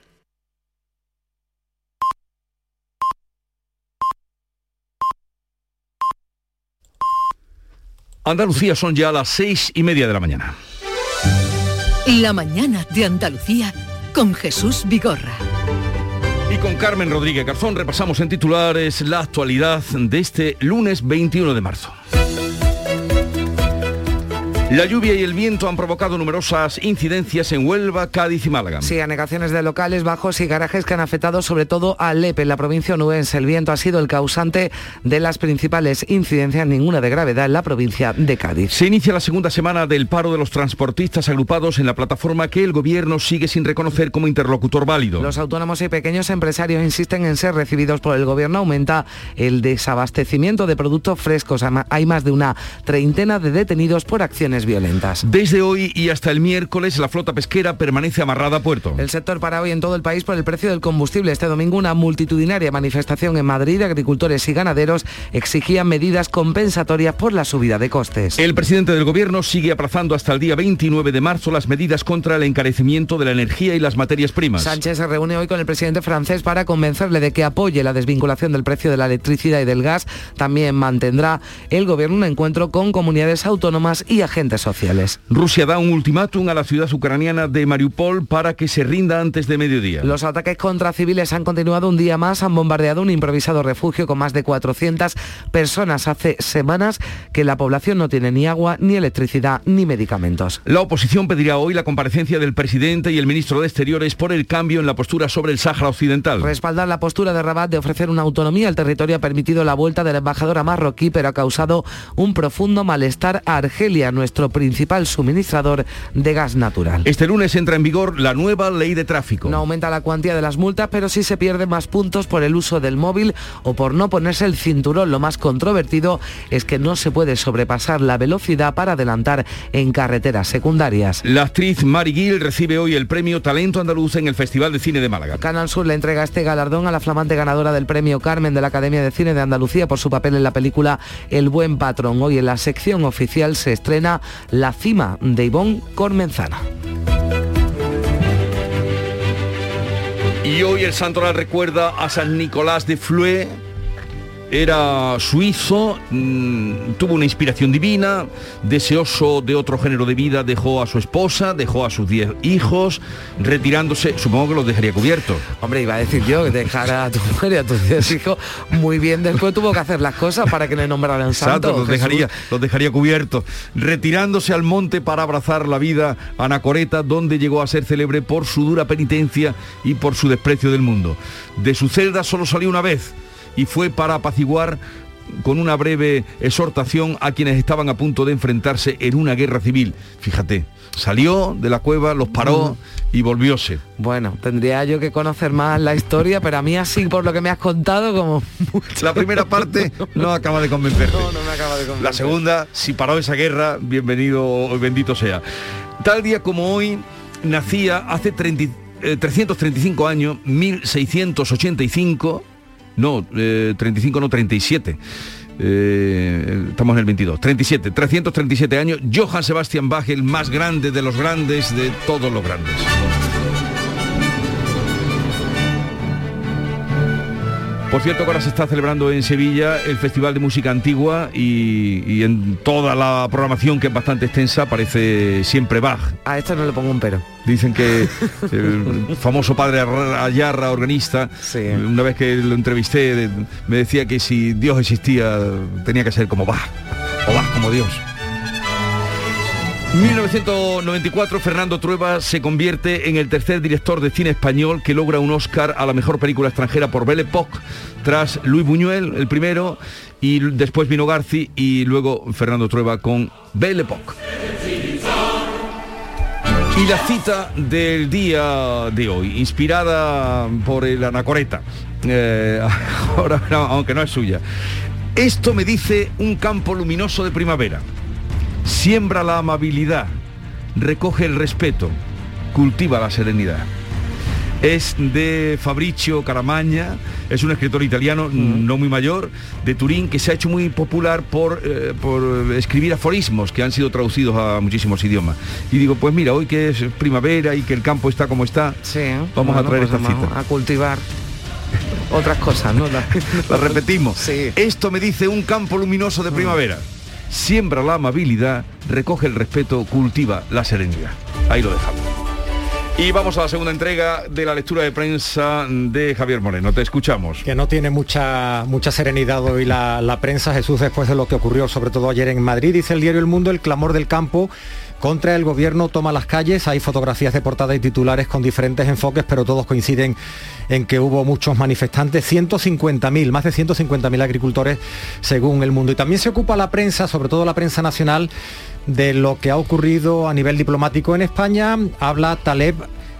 Andalucía son ya las seis y media de la mañana. La mañana de Andalucía con Jesús Vigorra. Y con Carmen Rodríguez Garzón repasamos en titulares la actualidad de este lunes 21 de marzo. La lluvia y el viento han provocado numerosas incidencias en Huelva, Cádiz y Málaga. Sí, anegaciones de locales, bajos y garajes que han afectado sobre todo a Lepe, en la provincia onubense. El viento ha sido el causante de las principales incidencias, ninguna de gravedad en la provincia de Cádiz. Se inicia la segunda semana del paro de los transportistas agrupados en la plataforma que el gobierno sigue sin reconocer como interlocutor válido. Los autónomos y pequeños empresarios insisten en ser recibidos por el gobierno. Aumenta el desabastecimiento de productos frescos. Hay más de una treintena de detenidos por acciones violentas. Desde hoy y hasta el miércoles la flota pesquera permanece amarrada a puerto. El sector para hoy en todo el país por el precio del combustible. Este domingo una multitudinaria manifestación en Madrid. Agricultores y ganaderos exigían medidas compensatorias por la subida de costes. El presidente del gobierno sigue aplazando hasta el día 29 de marzo las medidas contra el encarecimiento de la energía y las materias primas. Sánchez se reúne hoy con el presidente francés para convencerle de que apoye la desvinculación del precio de la electricidad y del gas. También mantendrá el gobierno un encuentro con comunidades autónomas y agentes sociales. Rusia da un ultimátum a la ciudad ucraniana de Mariupol para que se rinda antes de mediodía. Los ataques contra civiles han continuado un día más, han bombardeado un improvisado refugio con más de 400 personas. Hace semanas que la población no tiene ni agua, ni electricidad, ni medicamentos. La oposición pedirá hoy la comparecencia del presidente y el ministro de Exteriores por el cambio en la postura sobre el Sáhara Occidental. Respaldar la postura de Rabat de ofrecer una autonomía al territorio ha permitido la vuelta de la embajadora marroquí, pero ha causado un profundo malestar a Argelia, nuestro principal suministrador de gas natural. Este lunes entra en vigor la nueva ley de tráfico. No aumenta la cuantía de las multas, pero sí se pierden más puntos por el uso del móvil o por no ponerse el cinturón. Lo más controvertido es que no se puede sobrepasar la velocidad para adelantar en carreteras secundarias. La actriz Mari Gil recibe hoy el premio Talento Andaluz en el Festival de Cine de Málaga. Canal Sur le entrega este galardón a la flamante ganadora del premio Carmen de la Academia de Cine de Andalucía por su papel en la película El Buen Patrón. Hoy en la sección oficial se estrena La cima de Ivonne Cormenzana. Y hoy el santoral recuerda a San Nicolás de Flue. Era suizo, mmm, tuvo una inspiración divina, deseoso de otro género de vida, dejó a su esposa, dejó a sus diez hijos, retirándose, supongo que los dejaría cubiertos. Hombre, iba a decir yo, que dejara a tu mujer y a tus diez hijos muy bien, después tuvo que hacer las cosas para que le nombraran santo. Exacto, los dejaría, los dejaría cubiertos, retirándose al monte para abrazar la vida anacoreta, donde llegó a ser célebre por su dura penitencia y por su desprecio del mundo. De su celda solo salió una vez, y fue para apaciguar con una breve exhortación a quienes estaban a punto de enfrentarse en una guerra civil. Fíjate, salió de la cueva, los paró y volvióse. Bueno, tendría yo que conocer más la historia, pero a mí así por lo que me has contado como mucho. La primera parte no acaba de convencerte. No, no me acaba de convencer. La segunda, si paró esa guerra, bienvenido, bendito sea. Tal día como hoy nacía hace 30, eh, 335 años, 1685 no, eh, 35 no, 37. Eh, estamos en el 22, 37, 337 años, Johann Sebastian Bach, el más grande de los grandes, de todos los grandes. Por cierto, ahora se está celebrando en Sevilla el Festival de Música Antigua y, y, en toda la programación, que es bastante extensa, aparece siempre Bach. A esto no le pongo un pero. Dicen que el famoso padre Ayarra, organista, sí. una vez que lo entrevisté, me decía que si Dios existía, tenía que ser como Bach, o Bach como Dios. 1994, Fernando Trueba se convierte en el tercer director de cine español que logra un Oscar a la mejor película extranjera por Belle Époque, tras Luis Buñuel, el primero, y después vino Garci y luego Fernando Trueba con Belle Époque. Y la cita del día de hoy, inspirada por el Anacoreta, eh, ahora, aunque no es suya. Esto me dice un campo luminoso de primavera. Siembra la amabilidad, recoge el respeto, cultiva la serenidad. Es de Fabricio Caramaña, es un escritor italiano no muy mayor, de Turín, que se ha hecho muy popular por, eh, por escribir aforismos que han sido traducidos a muchísimos idiomas. Y digo, pues mira, hoy que es primavera y que el campo está como está, vamos a traer pues esta cita. A cultivar otras cosas, ¿no? La repetimos. Esto me dice un campo luminoso de primavera. Siembra la amabilidad, recoge el respeto, cultiva la serenidad. Ahí lo dejamos. Y vamos a la segunda entrega de la lectura de prensa de Javier Moreno. Te escuchamos. Que no tiene mucha, mucha serenidad hoy la, la prensa, Jesús, después de lo que ocurrió sobre todo ayer en Madrid. Dice el diario El Mundo, el clamor del campo contra el gobierno toma las calles. Hay fotografías de portada y titulares con diferentes enfoques, pero todos coinciden en que hubo muchos manifestantes, 150.000, más de 150.000 agricultores según el mundo. Y también se ocupa la prensa, sobre todo la prensa nacional, de lo que ha ocurrido a nivel diplomático en España. Habla Taleb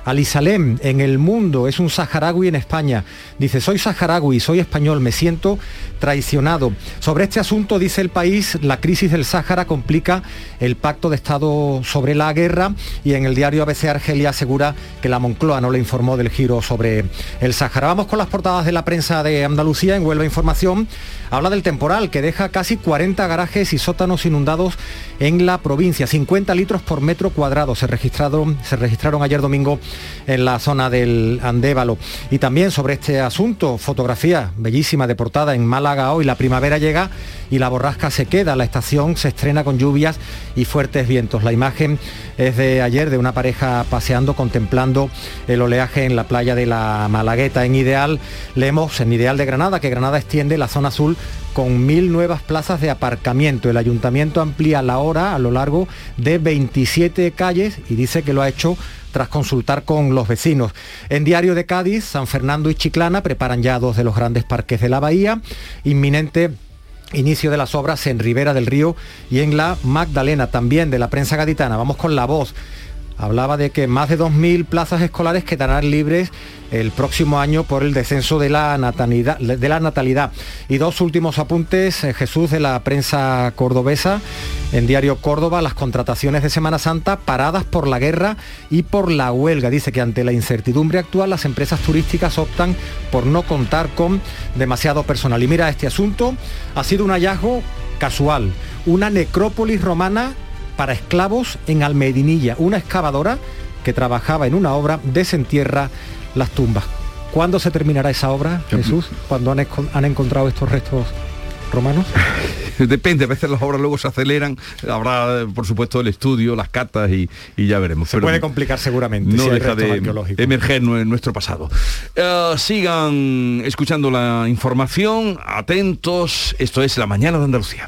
Ali Salem en el mundo, es un saharaui en España. Dice, soy saharaui, soy español, me siento traicionado. Sobre este asunto, dice el país, la crisis del Sáhara complica el pacto de Estado sobre la guerra y en el diario ABC Argelia asegura que la Moncloa no le informó del giro sobre el Sáhara. Vamos con las portadas de la prensa de Andalucía en Huelva Información. Habla del temporal que deja casi 40 garajes y sótanos inundados en la provincia. 50 litros por metro cuadrado se registraron, se registraron ayer domingo en la zona del Andévalo. Y también sobre este asunto, fotografía bellísima de portada en Málaga hoy, la primavera llega y la borrasca se queda, la estación se estrena con lluvias y fuertes vientos. La imagen es de ayer de una pareja paseando, contemplando el oleaje en la playa de la Malagueta. En Ideal leemos en Ideal de Granada que Granada extiende la zona azul con mil nuevas plazas de aparcamiento. El ayuntamiento amplía la hora a lo largo de 27 calles y dice que lo ha hecho tras consultar con los vecinos. En Diario de Cádiz, San Fernando y Chiclana preparan ya dos de los grandes parques de la bahía. Inminente inicio de las obras en Ribera del Río y en la Magdalena, también de la prensa gaditana. Vamos con la voz hablaba de que más de 2.000 plazas escolares quedarán libres el próximo año por el descenso de la natalidad. De la natalidad. Y dos últimos apuntes, eh, Jesús, de la prensa cordobesa, en Diario Córdoba, las contrataciones de Semana Santa paradas por la guerra y por la huelga. Dice que ante la incertidumbre actual las empresas turísticas optan por no contar con demasiado personal. Y mira, este asunto ha sido un hallazgo casual, una necrópolis romana para esclavos en Almedinilla, una excavadora que trabajaba en una obra desentierra las tumbas. ¿Cuándo se terminará esa obra, Jesús? ¿Cuándo han, encontrado estos restos romanos? Depende, a veces las obras luego se aceleran, habrá por supuesto el estudio, las cartas y, ya veremos. Se puede complicar seguramente. No deja de emerger en nuestro pasado. Eh, sigan escuchando la información, atentos, esto es La Mañana de Andalucía.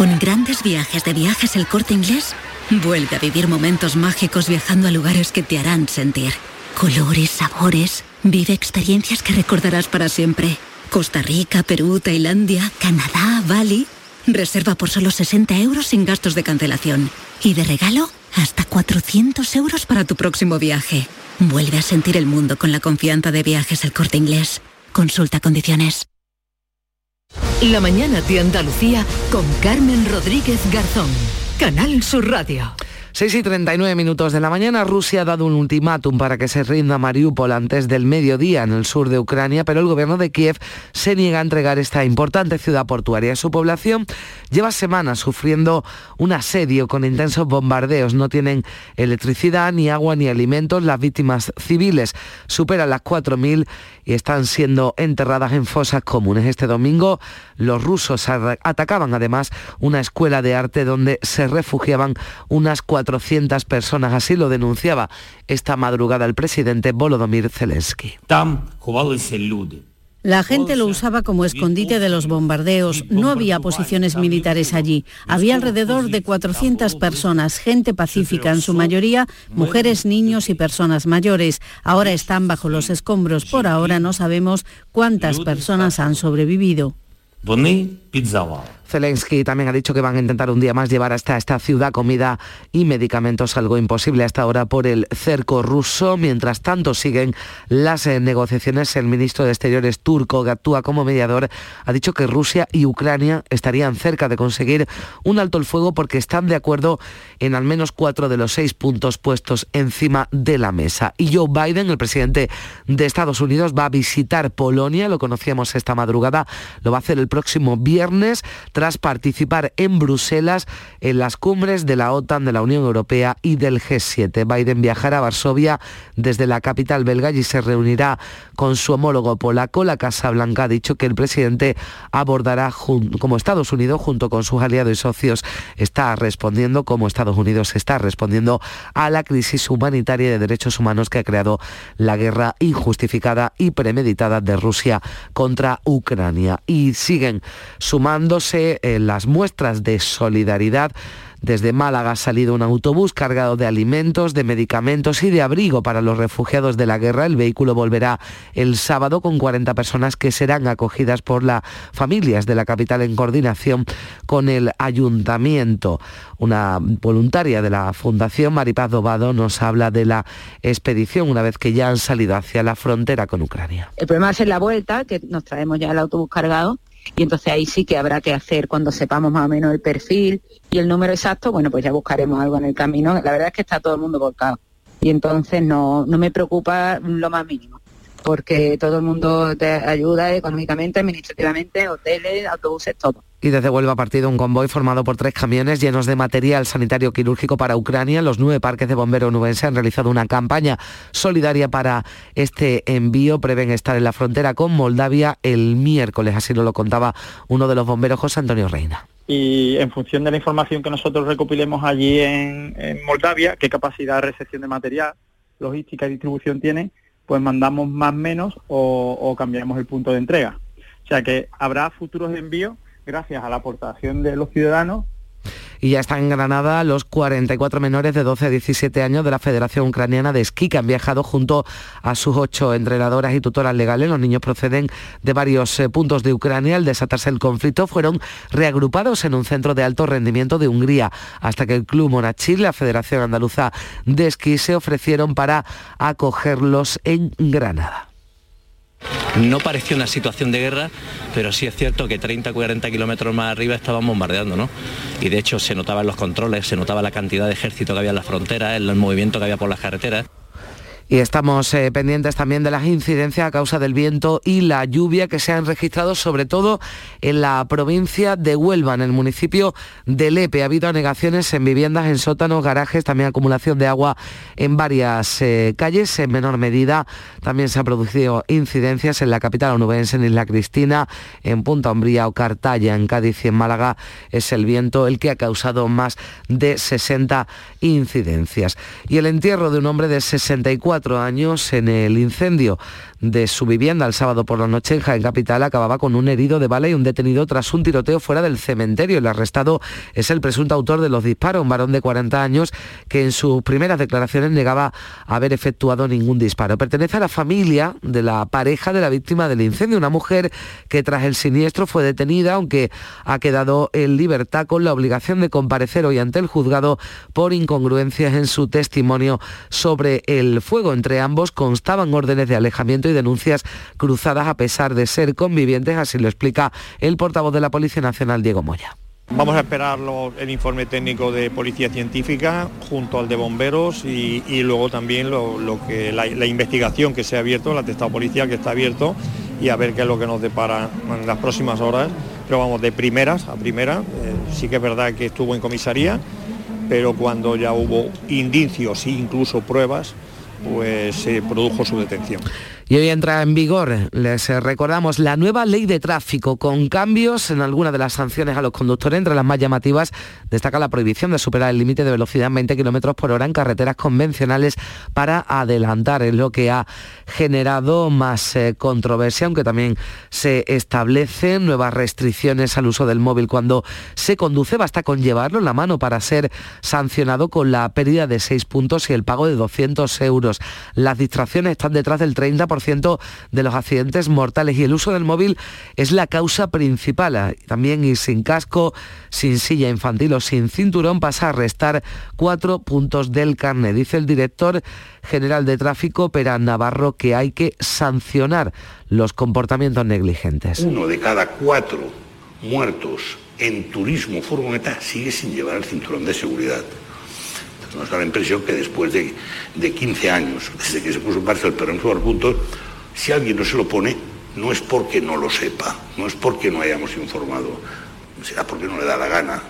Con grandes viajes de viajes el corte inglés, vuelve a vivir momentos mágicos viajando a lugares que te harán sentir. Colores, sabores, vive experiencias que recordarás para siempre. Costa Rica, Perú, Tailandia, Canadá, Bali. Reserva por solo 60 euros sin gastos de cancelación. Y de regalo, hasta 400 euros para tu próximo viaje. Vuelve a sentir el mundo con la confianza de viajes el corte inglés. Consulta condiciones. La mañana de Andalucía con Carmen Rodríguez Garzón. Canal Sur Radio. 6 y 39 minutos de la mañana, Rusia ha dado un ultimátum para que se rinda Mariupol antes del mediodía en el sur de Ucrania, pero el gobierno de Kiev se niega a entregar esta importante ciudad portuaria. Su población lleva semanas sufriendo un asedio con intensos bombardeos. No tienen electricidad, ni agua, ni alimentos. Las víctimas civiles superan las 4.000 y están siendo enterradas en fosas comunes. Este domingo los rusos atacaban además una escuela de arte donde se refugiaban unas 400 personas. Así lo denunciaba esta madrugada el presidente Volodymyr Zelensky. La gente lo usaba como escondite de los bombardeos. No había posiciones militares allí. Había alrededor de 400 personas, gente pacífica en su mayoría, mujeres, niños y personas mayores. Ahora están bajo los escombros. Por ahora no sabemos cuántas personas han sobrevivido. Zelensky también ha dicho que van a intentar un día más llevar hasta esta ciudad comida y medicamentos, algo imposible hasta ahora por el cerco ruso. Mientras tanto siguen las eh, negociaciones, el ministro de Exteriores turco, que actúa como mediador, ha dicho que Rusia y Ucrania estarían cerca de conseguir un alto el fuego porque están de acuerdo en al menos cuatro de los seis puntos puestos encima de la mesa. Y Joe Biden, el presidente de Estados Unidos, va a visitar Polonia, lo conocíamos esta madrugada, lo va a hacer el próximo viernes tras participar en Bruselas en las cumbres de la OTAN, de la Unión Europea y del G7. Biden viajará a Varsovia desde la capital belga y se reunirá con su homólogo polaco. La Casa Blanca ha dicho que el presidente abordará como Estados Unidos junto con sus aliados y socios está respondiendo como Estados Unidos está respondiendo a la crisis humanitaria de derechos humanos que ha creado la guerra injustificada y premeditada de Rusia contra Ucrania. Y siguen sumándose las muestras de solidaridad desde Málaga ha salido un autobús cargado de alimentos, de medicamentos y de abrigo para los refugiados de la guerra. El vehículo volverá el sábado con 40 personas que serán acogidas por las familias de la capital en coordinación con el ayuntamiento. Una voluntaria de la Fundación Maripaz Dobado nos habla de la expedición una vez que ya han salido hacia la frontera con Ucrania. El problema es en la vuelta, que nos traemos ya el autobús cargado y entonces ahí sí que habrá que hacer cuando sepamos más o menos el perfil y el número exacto, bueno, pues ya buscaremos algo en el camino. La verdad es que está todo el mundo volcado y entonces no, no me preocupa lo más mínimo porque todo el mundo te ayuda económicamente, administrativamente, hoteles, autobuses, todo. Y desde Huelva ha partido un convoy formado por tres camiones llenos de material sanitario quirúrgico para Ucrania. Los nueve parques de bomberos nubense han realizado una campaña solidaria para este envío. Prevén estar en la frontera con Moldavia el miércoles, así nos lo contaba uno de los bomberos, José Antonio Reina y en función de la información que nosotros recopilemos allí en, Moldavia, qué capacidad de recepción de material, logística y distribución tiene, pues mandamos más menos o, o cambiamos el punto de entrega. O sea que habrá futuros envíos gracias a la aportación de los ciudadanos y ya están en Granada los 44 menores de 12 a 17 años de la Federación Ucraniana de Esquí que han viajado junto a sus ocho entrenadoras y tutoras legales. Los niños proceden de varios eh, puntos de Ucrania. Al desatarse el conflicto fueron reagrupados en un centro de alto rendimiento de Hungría hasta que el Club Monachil, la Federación Andaluza de Esquí, se ofrecieron para acogerlos en Granada. No pareció una situación de guerra, pero sí es cierto que 30 40 kilómetros más arriba estaban bombardeando, ¿no? Y de hecho se notaban los controles, se notaba la cantidad de ejército que había en la frontera, el movimiento que había por las carreteras. Y estamos eh, pendientes también de las incidencias a causa del viento y la lluvia que se han registrado sobre todo en la provincia de Huelva, en el municipio de Lepe. Ha habido anegaciones en viviendas, en sótanos, garajes, también acumulación de agua en varias eh, calles. En menor medida también se han producido incidencias en la capital onubense, en Isla Cristina, en Punta Umbría o Cartaya, en Cádiz y en Málaga. Es el viento el que ha causado más de 60 incidencias. Y el entierro de un hombre de 64 años en el incendio de su vivienda el sábado por la noche en Jaén Capital acababa con un herido de bala y un detenido tras un tiroteo fuera del cementerio. El arrestado es el presunto autor de los disparos, un varón de 40 años que en sus primeras declaraciones negaba haber efectuado ningún disparo. Pertenece a la familia de la pareja de la víctima del incendio, una mujer que tras el siniestro fue detenida, aunque ha quedado en libertad con la obligación de comparecer hoy ante el juzgado por incongruencias en su testimonio sobre el fuego. Entre ambos constaban órdenes de alejamiento y denuncias cruzadas a pesar de ser convivientes, así lo explica el portavoz de la Policía Nacional, Diego Moya. Vamos a esperar el informe técnico de Policía Científica junto al de bomberos y, luego también lo, que la, investigación que se ha abierto, el atestado policial que está abierto y a ver qué es lo que nos depara en las próximas horas. Pero vamos, de primeras a primera, eh, sí que es verdad que estuvo en comisaría, pero cuando ya hubo indicios e incluso pruebas, pues se produjo su detención. Y hoy entra en vigor, les recordamos, la nueva ley de tráfico con cambios en algunas de las sanciones a los conductores. Entre las más llamativas destaca la prohibición de superar el límite de velocidad en 20 km por hora en carreteras convencionales para adelantar. Es lo que ha generado más eh, controversia, aunque también se establecen nuevas restricciones al uso del móvil cuando se conduce. Basta con llevarlo en la mano para ser sancionado con la pérdida de 6 puntos y el pago de 200 euros. Las distracciones están detrás del 30% de los accidentes mortales y el uso del móvil es la causa principal. También y sin casco, sin silla infantil o sin cinturón pasa a restar cuatro puntos del carnet. Dice el director general de tráfico, Pera Navarro, que hay que sancionar los comportamientos negligentes. Uno de cada cuatro muertos en turismo furgoneta sigue sin llevar el cinturón de seguridad. Nos da la impresión que después de, 15 años, desde que se puso en marcha el perón por puntos, si alguien no se lo pone, no es porque no lo sepa, no es porque no hayamos informado, será porque no le da la gana.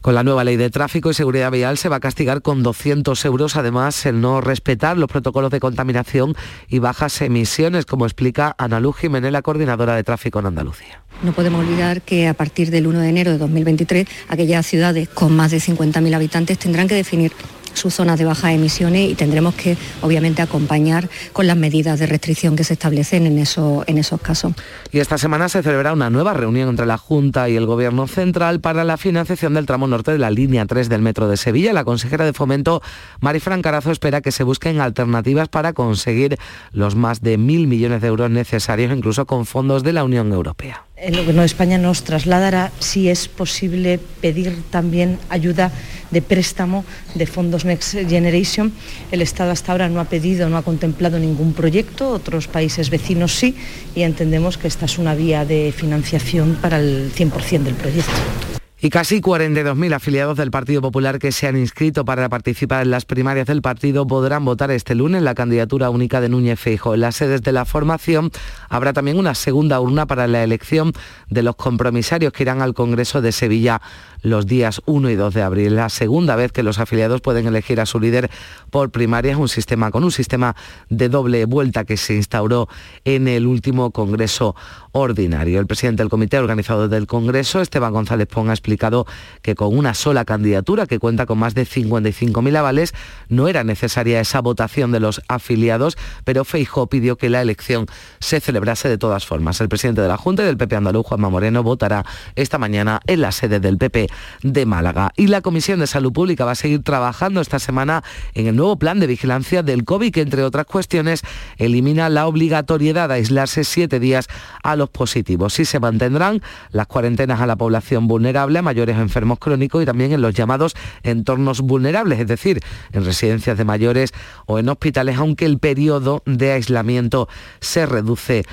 Con la nueva ley de tráfico y seguridad vial se va a castigar con 200 euros, además, el no respetar los protocolos de contaminación y bajas emisiones, como explica Ana Luz Jiménez, la coordinadora de tráfico en Andalucía. No podemos olvidar que a partir del 1 de enero de 2023, aquellas ciudades con más de 50.000 habitantes tendrán que definir sus zonas de bajas emisiones y tendremos que obviamente acompañar con las medidas de restricción que se establecen en, eso, en esos casos. Y esta semana se celebra una nueva reunión entre la Junta y el Gobierno Central para la financiación del tramo norte de la línea 3 del Metro de Sevilla. La consejera de Fomento, Marifran Carazo, espera que se busquen alternativas para conseguir los más de mil millones de euros necesarios, incluso con fondos de la Unión Europea. El Gobierno de España nos trasladará si es posible pedir también ayuda de préstamo de fondos Next Generation. El Estado hasta ahora no ha pedido, no ha contemplado ningún proyecto, otros países vecinos sí, y entendemos que esta es una vía de financiación para el 100% del proyecto y casi 42.000 afiliados del Partido Popular que se han inscrito para participar en las primarias del partido podrán votar este lunes la candidatura única de Núñez Feijo. En las sedes de la formación habrá también una segunda urna para la elección de los compromisarios que irán al Congreso de Sevilla los días 1 y 2 de abril. La segunda vez que los afiliados pueden elegir a su líder por primarias, un sistema con un sistema de doble vuelta que se instauró en el último Congreso ordinario. El presidente del comité organizador del Congreso, Esteban González Pong, ha explicado que con una sola candidatura que cuenta con más de 55.000 avales no era necesaria esa votación de los afiliados, pero Feijó pidió que la elección se celebrase de todas formas. El presidente de la Junta del PP andaluz, Juanma Moreno, votará esta mañana en la sede del PP de Málaga. Y la Comisión de Salud Pública va a seguir trabajando esta semana en el nuevo plan de vigilancia del COVID, que entre otras cuestiones elimina la obligatoriedad de aislarse siete días a los positivos. Sí se mantendrán las cuarentenas a la población vulnerable, a mayores enfermos crónicos y también en los llamados entornos vulnerables, es decir, en residencias de mayores o en hospitales, aunque el periodo de aislamiento se reduce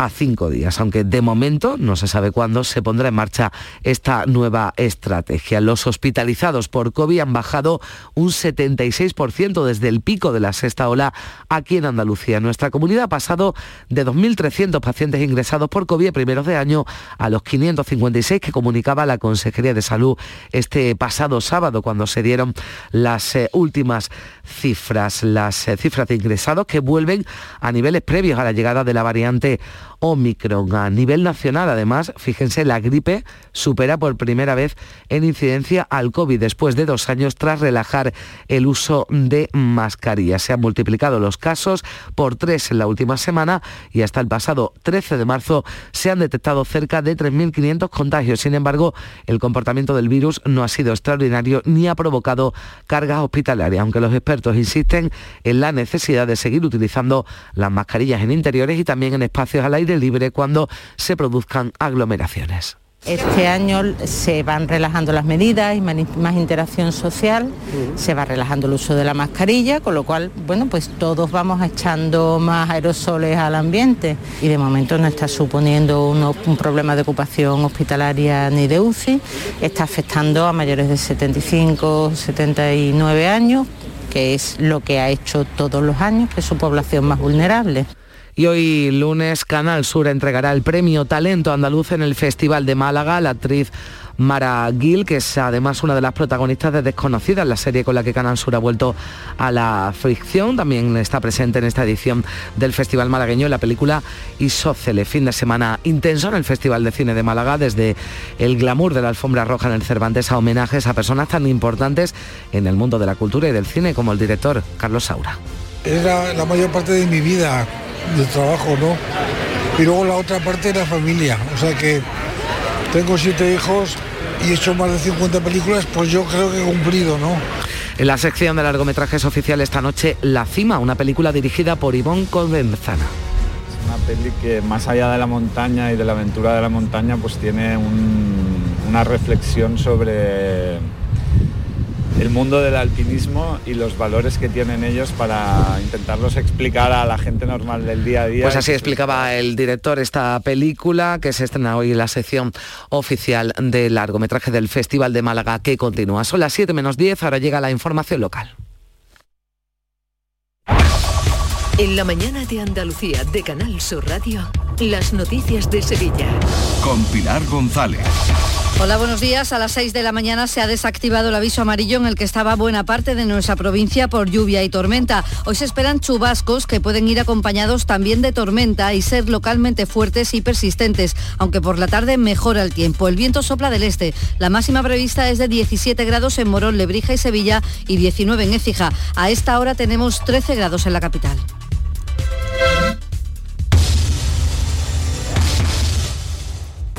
a cinco días, aunque de momento no se sabe cuándo se pondrá en marcha esta nueva estrategia. Los hospitalizados por COVID han bajado un 76% desde el pico de la sexta ola aquí en Andalucía. Nuestra comunidad ha pasado de 2.300 pacientes ingresados por COVID primeros de año a los 556 que comunicaba la Consejería de Salud este pasado sábado cuando se dieron las eh, últimas cifras, las eh, cifras de ingresados que vuelven a niveles previos a la llegada de la variante Omicron. A nivel nacional, además, fíjense, la gripe supera por primera vez en incidencia al COVID después de dos años tras relajar el uso de mascarillas. Se han multiplicado los casos por tres en la última semana y hasta el pasado 13 de marzo se han detectado cerca de 3.500 contagios. Sin embargo, el comportamiento del virus no ha sido extraordinario ni ha provocado cargas hospitalarias, aunque los expertos insisten en la necesidad de seguir utilizando las mascarillas en interiores y también en espacios al aire libre cuando se produzcan aglomeraciones. Este año se van relajando las medidas, y más interacción social, se va relajando el uso de la mascarilla, con lo cual, bueno, pues todos vamos echando más aerosoles al ambiente y de momento no está suponiendo un problema de ocupación hospitalaria ni de UCI, está afectando a mayores de 75, 79 años, que es lo que ha hecho todos los años, que es su población más vulnerable. Y hoy lunes Canal Sur entregará el premio Talento Andaluz en el Festival de Málaga. La actriz Mara Gil, que es además una de las protagonistas de Desconocidas, la serie con la que Canal Sur ha vuelto a la fricción, también está presente en esta edición del Festival Malagueño la película Isócele, fin de semana intenso en el Festival de Cine de Málaga, desde el glamour de la alfombra roja en el Cervantes a homenajes a personas tan importantes en el mundo de la cultura y del cine como el director Carlos Saura. Era la mayor parte de mi vida, de trabajo, ¿no? Y luego la otra parte de la familia, o sea que tengo siete hijos y he hecho más de 50 películas, pues yo creo que he cumplido, ¿no? En la sección de largometrajes oficial esta noche, La Cima, una película dirigida por Ivonne Colbenzana. Es una peli que más allá de la montaña y de la aventura de la montaña, pues tiene una reflexión sobre el mundo del alpinismo y los valores que tienen ellos para intentarlos explicar a la gente normal del día a día. Pues así explicaba el director esta película que se estrena hoy en la sección oficial del largometraje del Festival de Málaga que continúa. Son las 7 menos 10, ahora llega la información local. En la mañana de Andalucía de Canal Sur Radio, las noticias de Sevilla. Con Pilar González. Hola, buenos días. A las 6 de la mañana se ha desactivado el aviso amarillo en el que estaba buena parte de nuestra provincia por lluvia y tormenta. Hoy se esperan chubascos que pueden ir acompañados también de tormenta y ser localmente fuertes y persistentes, aunque por la tarde mejora el tiempo. El viento sopla del este. La máxima prevista es de 17 grados en Morón, Lebrija y Sevilla y 19 en Écija. A esta hora tenemos 13 grados en la capital.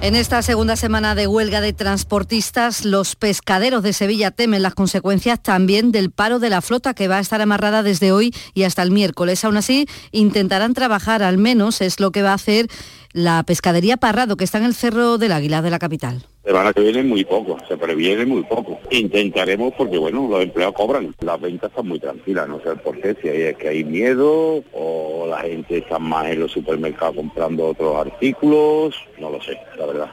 En esta segunda semana de huelga de transportistas, los pescaderos de Sevilla temen las consecuencias también del paro de la flota que va a estar amarrada desde hoy y hasta el miércoles. Aún así, intentarán trabajar, al menos es lo que va a hacer la pescadería Parrado, que está en el Cerro del Águila de la capital. Semana que viene muy poco, se previene muy poco. Intentaremos porque, bueno, los empleados cobran. Las ventas están muy tranquilas, no sé por qué, si es que hay miedo o la gente está más en los supermercados comprando otros artículos, no lo sé, la verdad.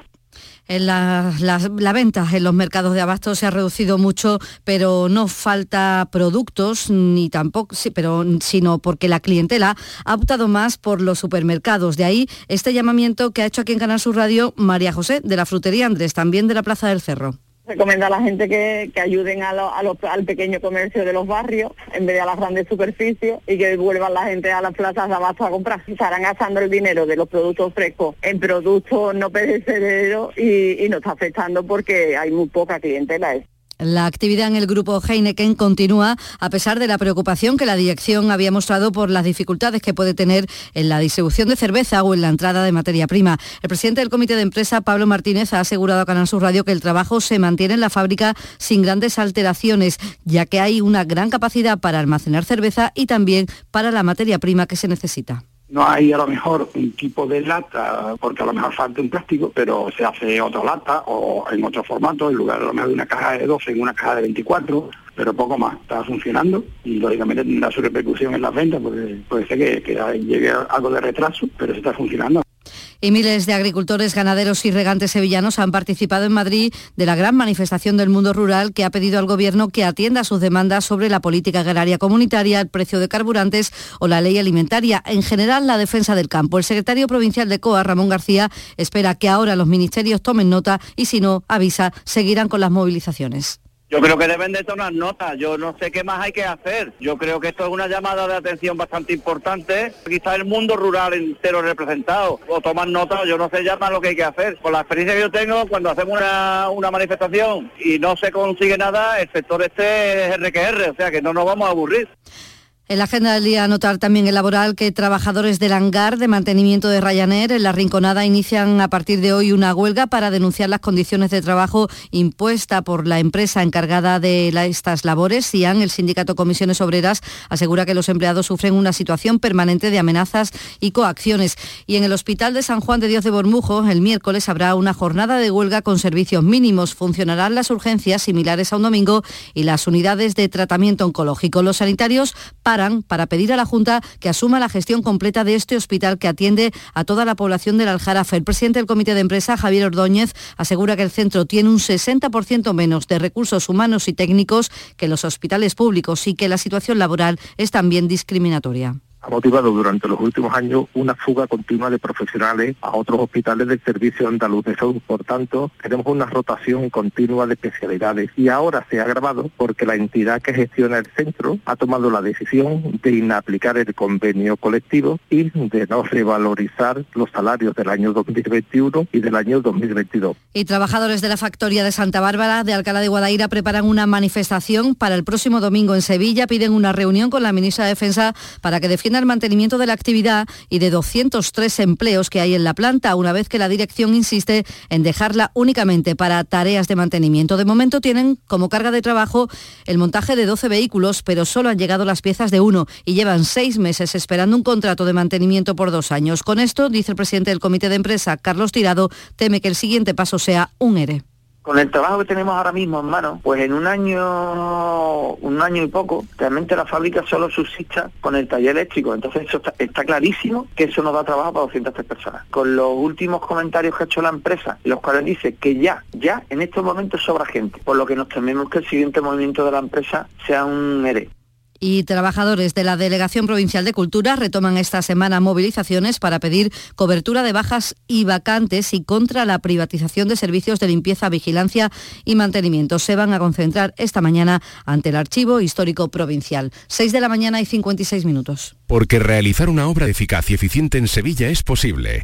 En la, la, venta en los mercados de abasto se ha reducido mucho, pero no falta productos, ni tampoco, sí, pero, sino porque la clientela ha optado más por los supermercados. De ahí este llamamiento que ha hecho aquí en Canal Sur Radio María José, de la frutería Andrés, también de la Plaza del Cerro. Recomienda a la gente que, ayuden a al pequeño comercio de los barrios en vez de a las grandes superficies y que vuelvan la gente a las plazas de abasto a comprar. Estarán gastando el dinero de los productos frescos en productos no perecederos y, y nos está afectando porque hay muy poca clientela. La actividad en el grupo Heineken continúa a pesar de la preocupación que la dirección había mostrado por las dificultades que puede tener en la distribución de cerveza o en la entrada de materia prima. El presidente del comité de empresa, Pablo Martínez, ha asegurado a Canal Sur Radio que el trabajo se mantiene en la fábrica sin grandes alteraciones, ya que hay una gran capacidad para almacenar cerveza y también para la materia prima que se necesita. No hay a lo mejor un tipo de lata, porque a lo mejor falta un plástico, pero se hace otra lata o en otro formato, en lugar de, lo mejor de una caja de 12 en una caja de 24, pero poco más. Está funcionando y lógicamente tendrá su repercusión en las ventas, porque puede ser que, que llegue algo de retraso, pero se está funcionando. Y miles de agricultores, ganaderos y regantes sevillanos han participado en Madrid de la gran manifestación del mundo rural que ha pedido al Gobierno que atienda sus demandas sobre la política agraria comunitaria, el precio de carburantes o la ley alimentaria. En general, la defensa del campo. El secretario provincial de COA, Ramón García, espera que ahora los ministerios tomen nota y si no, avisa, seguirán con las movilizaciones. Yo creo que deben de tomar nota, yo no sé qué más hay que hacer. Yo creo que esto es una llamada de atención bastante importante. Quizá el mundo rural entero representado. O tomar nota, yo no sé ya más lo que hay que hacer. Con la experiencia que yo tengo, cuando hacemos una, una manifestación y no se consigue nada, el sector este es RQR, o sea que no nos vamos a aburrir. En la agenda del día notar también el laboral que trabajadores del hangar de mantenimiento de Ryanair en la Rinconada inician a partir de hoy una huelga para denunciar las condiciones de trabajo impuesta por la empresa encargada de estas labores. SIAN, el sindicato Comisiones Obreras, asegura que los empleados sufren una situación permanente de amenazas y coacciones. Y en el Hospital de San Juan de Dios de Bormujo, el miércoles habrá una jornada de huelga con servicios mínimos. Funcionarán las urgencias similares a un domingo y las unidades de tratamiento oncológico. Los sanitarios para pedir a la Junta que asuma la gestión completa de este hospital que atiende a toda la población del Aljarafe. El presidente del Comité de Empresa, Javier Ordóñez, asegura que el centro tiene un 60% menos de recursos humanos y técnicos que los hospitales públicos y que la situación laboral es también discriminatoria ha motivado durante los últimos años una fuga continua de profesionales a otros hospitales del Servicio Andaluz de Salud. Por tanto, tenemos una rotación continua de especialidades y ahora se ha agravado porque la entidad que gestiona el centro ha tomado la decisión de inaplicar el convenio colectivo y de no revalorizar los salarios del año 2021 y del año 2022. Y trabajadores de la factoría de Santa Bárbara de Alcalá de Guadaira preparan una manifestación para el próximo domingo en Sevilla. Piden una reunión con la ministra de Defensa para que defienda el mantenimiento de la actividad y de 203 empleos que hay en la planta, una vez que la dirección insiste en dejarla únicamente para tareas de mantenimiento. De momento tienen como carga de trabajo el montaje de 12 vehículos, pero solo han llegado las piezas de uno y llevan seis meses esperando un contrato de mantenimiento por dos años. Con esto, dice el presidente del comité de empresa, Carlos Tirado, teme que el siguiente paso sea un ERE con el trabajo que tenemos ahora mismo en mano, pues en un año, un año y poco, realmente la fábrica solo subsista con el taller eléctrico. Entonces eso está, clarísimo que eso nos da trabajo para 203 personas. Con los últimos comentarios que ha hecho la empresa, los cuales dice que ya, ya en estos momentos sobra gente, por lo que nos tememos que el siguiente movimiento de la empresa sea un ERE y trabajadores de la Delegación Provincial de Cultura retoman esta semana movilizaciones para pedir cobertura de bajas y vacantes y contra la privatización de servicios de limpieza, vigilancia y mantenimiento. Se van a concentrar esta mañana ante el Archivo Histórico Provincial. 6 de la mañana y 56 minutos. Porque realizar una obra eficaz y eficiente en Sevilla es posible.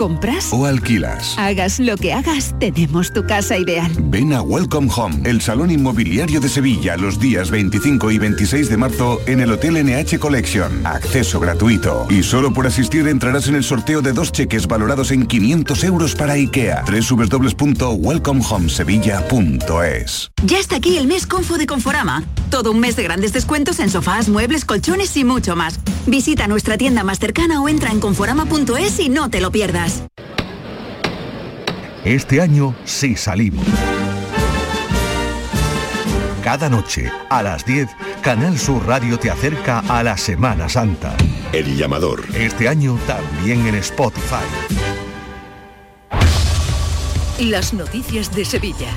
¿Compras? ¿O alquilas? Hagas lo que hagas, tenemos tu casa ideal. Ven a Welcome Home, el salón inmobiliario de Sevilla, los días 25 y 26 de marzo en el Hotel NH Collection. Acceso gratuito. Y solo por asistir entrarás en el sorteo de dos cheques valorados en 500 euros para IKEA. www.welcomehomesevilla.es Ya está aquí el mes Confo de Conforama. Todo un mes de grandes descuentos en sofás, muebles, colchones y mucho más. Visita nuestra tienda más cercana o entra en conforama.es y no te lo pierdas. Este año sí salimos. Cada noche, a las 10, Canal Sur Radio te acerca a la Semana Santa. El llamador. Este año también en Spotify. Las noticias de Sevilla.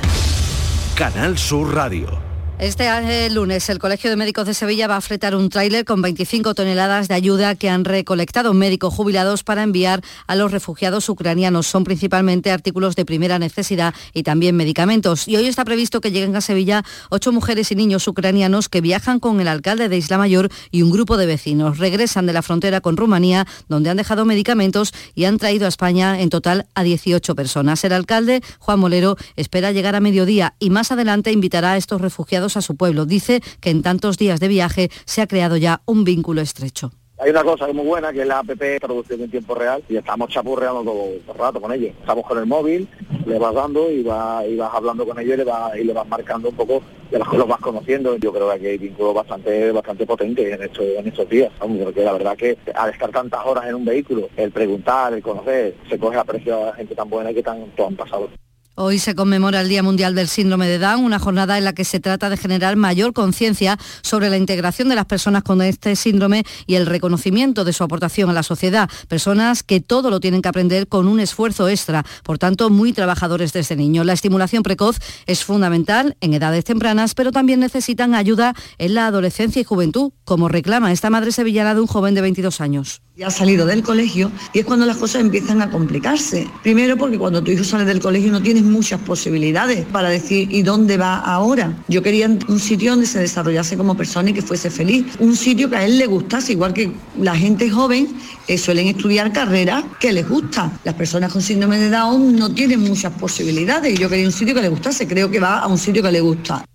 Canal Sur Radio. Este eh, lunes el Colegio de Médicos de Sevilla va a fretar un tráiler con 25 toneladas de ayuda que han recolectado médicos jubilados para enviar a los refugiados ucranianos. Son principalmente artículos de primera necesidad y también medicamentos. Y hoy está previsto que lleguen a Sevilla ocho mujeres y niños ucranianos que viajan con el alcalde de Isla Mayor y un grupo de vecinos. Regresan de la frontera con Rumanía, donde han dejado medicamentos y han traído a España en total a 18 personas. El alcalde, Juan Molero, espera llegar a mediodía y más adelante invitará a estos refugiados a su pueblo. Dice que en tantos días de viaje se ha creado ya un vínculo estrecho Hay una cosa que es muy buena, que es la app traducción en tiempo real, y estamos chapurreando todo, el rato con ellos. Estamos con el móvil, le vas dando y, va, y vas hablando con ellos y le vas, y le vas marcando un poco de las que los vas conociendo. Yo creo que hay vínculos bastante, bastante potentes en estos, en estos días. Porque la verdad que al estar tantas horas en un vehículo, el preguntar, el conocer, se coge aprecio a la gente tan buena que tanto han pasado. Hoy se conmemora el Día Mundial del Síndrome de Down, una jornada en la que se trata de generar mayor conciencia sobre la integración de las personas con este síndrome y el reconocimiento de su aportación a la sociedad. Personas que todo lo tienen que aprender con un esfuerzo extra, por tanto, muy trabajadores desde niños. La estimulación precoz es fundamental en edades tempranas, pero también necesitan ayuda en la adolescencia y juventud, como reclama esta madre sevillana de un joven de 22 años ya ha salido del colegio y es cuando las cosas empiezan a complicarse. Primero porque cuando tu hijo sale del colegio no tienes muchas posibilidades para decir ¿y dónde va ahora? Yo quería un sitio donde se desarrollase como persona y que fuese feliz. Un sitio que a él le gustase, igual que la gente joven eh, suelen estudiar carreras que les gusta. Las personas con síndrome de Down no tienen muchas posibilidades y yo quería un sitio que le gustase. Creo que va a un sitio que le gusta.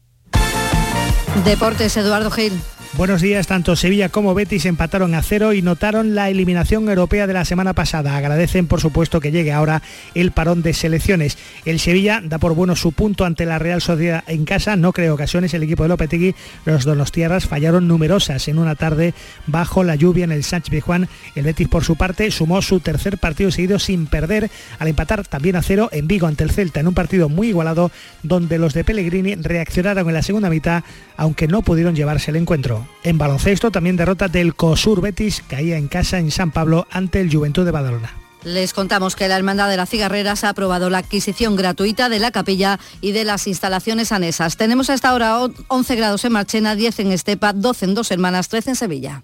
Deportes, Eduardo Gil. Buenos días, tanto Sevilla como Betis empataron a cero y notaron la eliminación europea de la semana pasada. Agradecen, por supuesto, que llegue ahora el parón de selecciones. El Sevilla da por bueno su punto ante la Real Sociedad en casa. No cree ocasiones el equipo de Lopetegui. Los Donostiarras fallaron numerosas en una tarde bajo la lluvia en el Sánchez Pizjuán. El Betis, por su parte, sumó su tercer partido seguido sin perder al empatar también a cero en Vigo ante el Celta en un partido muy igualado donde los de Pellegrini reaccionaron en la segunda mitad aunque no pudieron llevarse el encuentro. En baloncesto también derrota del COSUR Betis, caía en casa en San Pablo ante el Juventud de Badalona. Les contamos que la Hermandad de las Cigarreras ha aprobado la adquisición gratuita de la capilla y de las instalaciones anesas. Tenemos hasta ahora 11 grados en Marchena, 10 en Estepa, 12 en Dos Hermanas, 13 en Sevilla.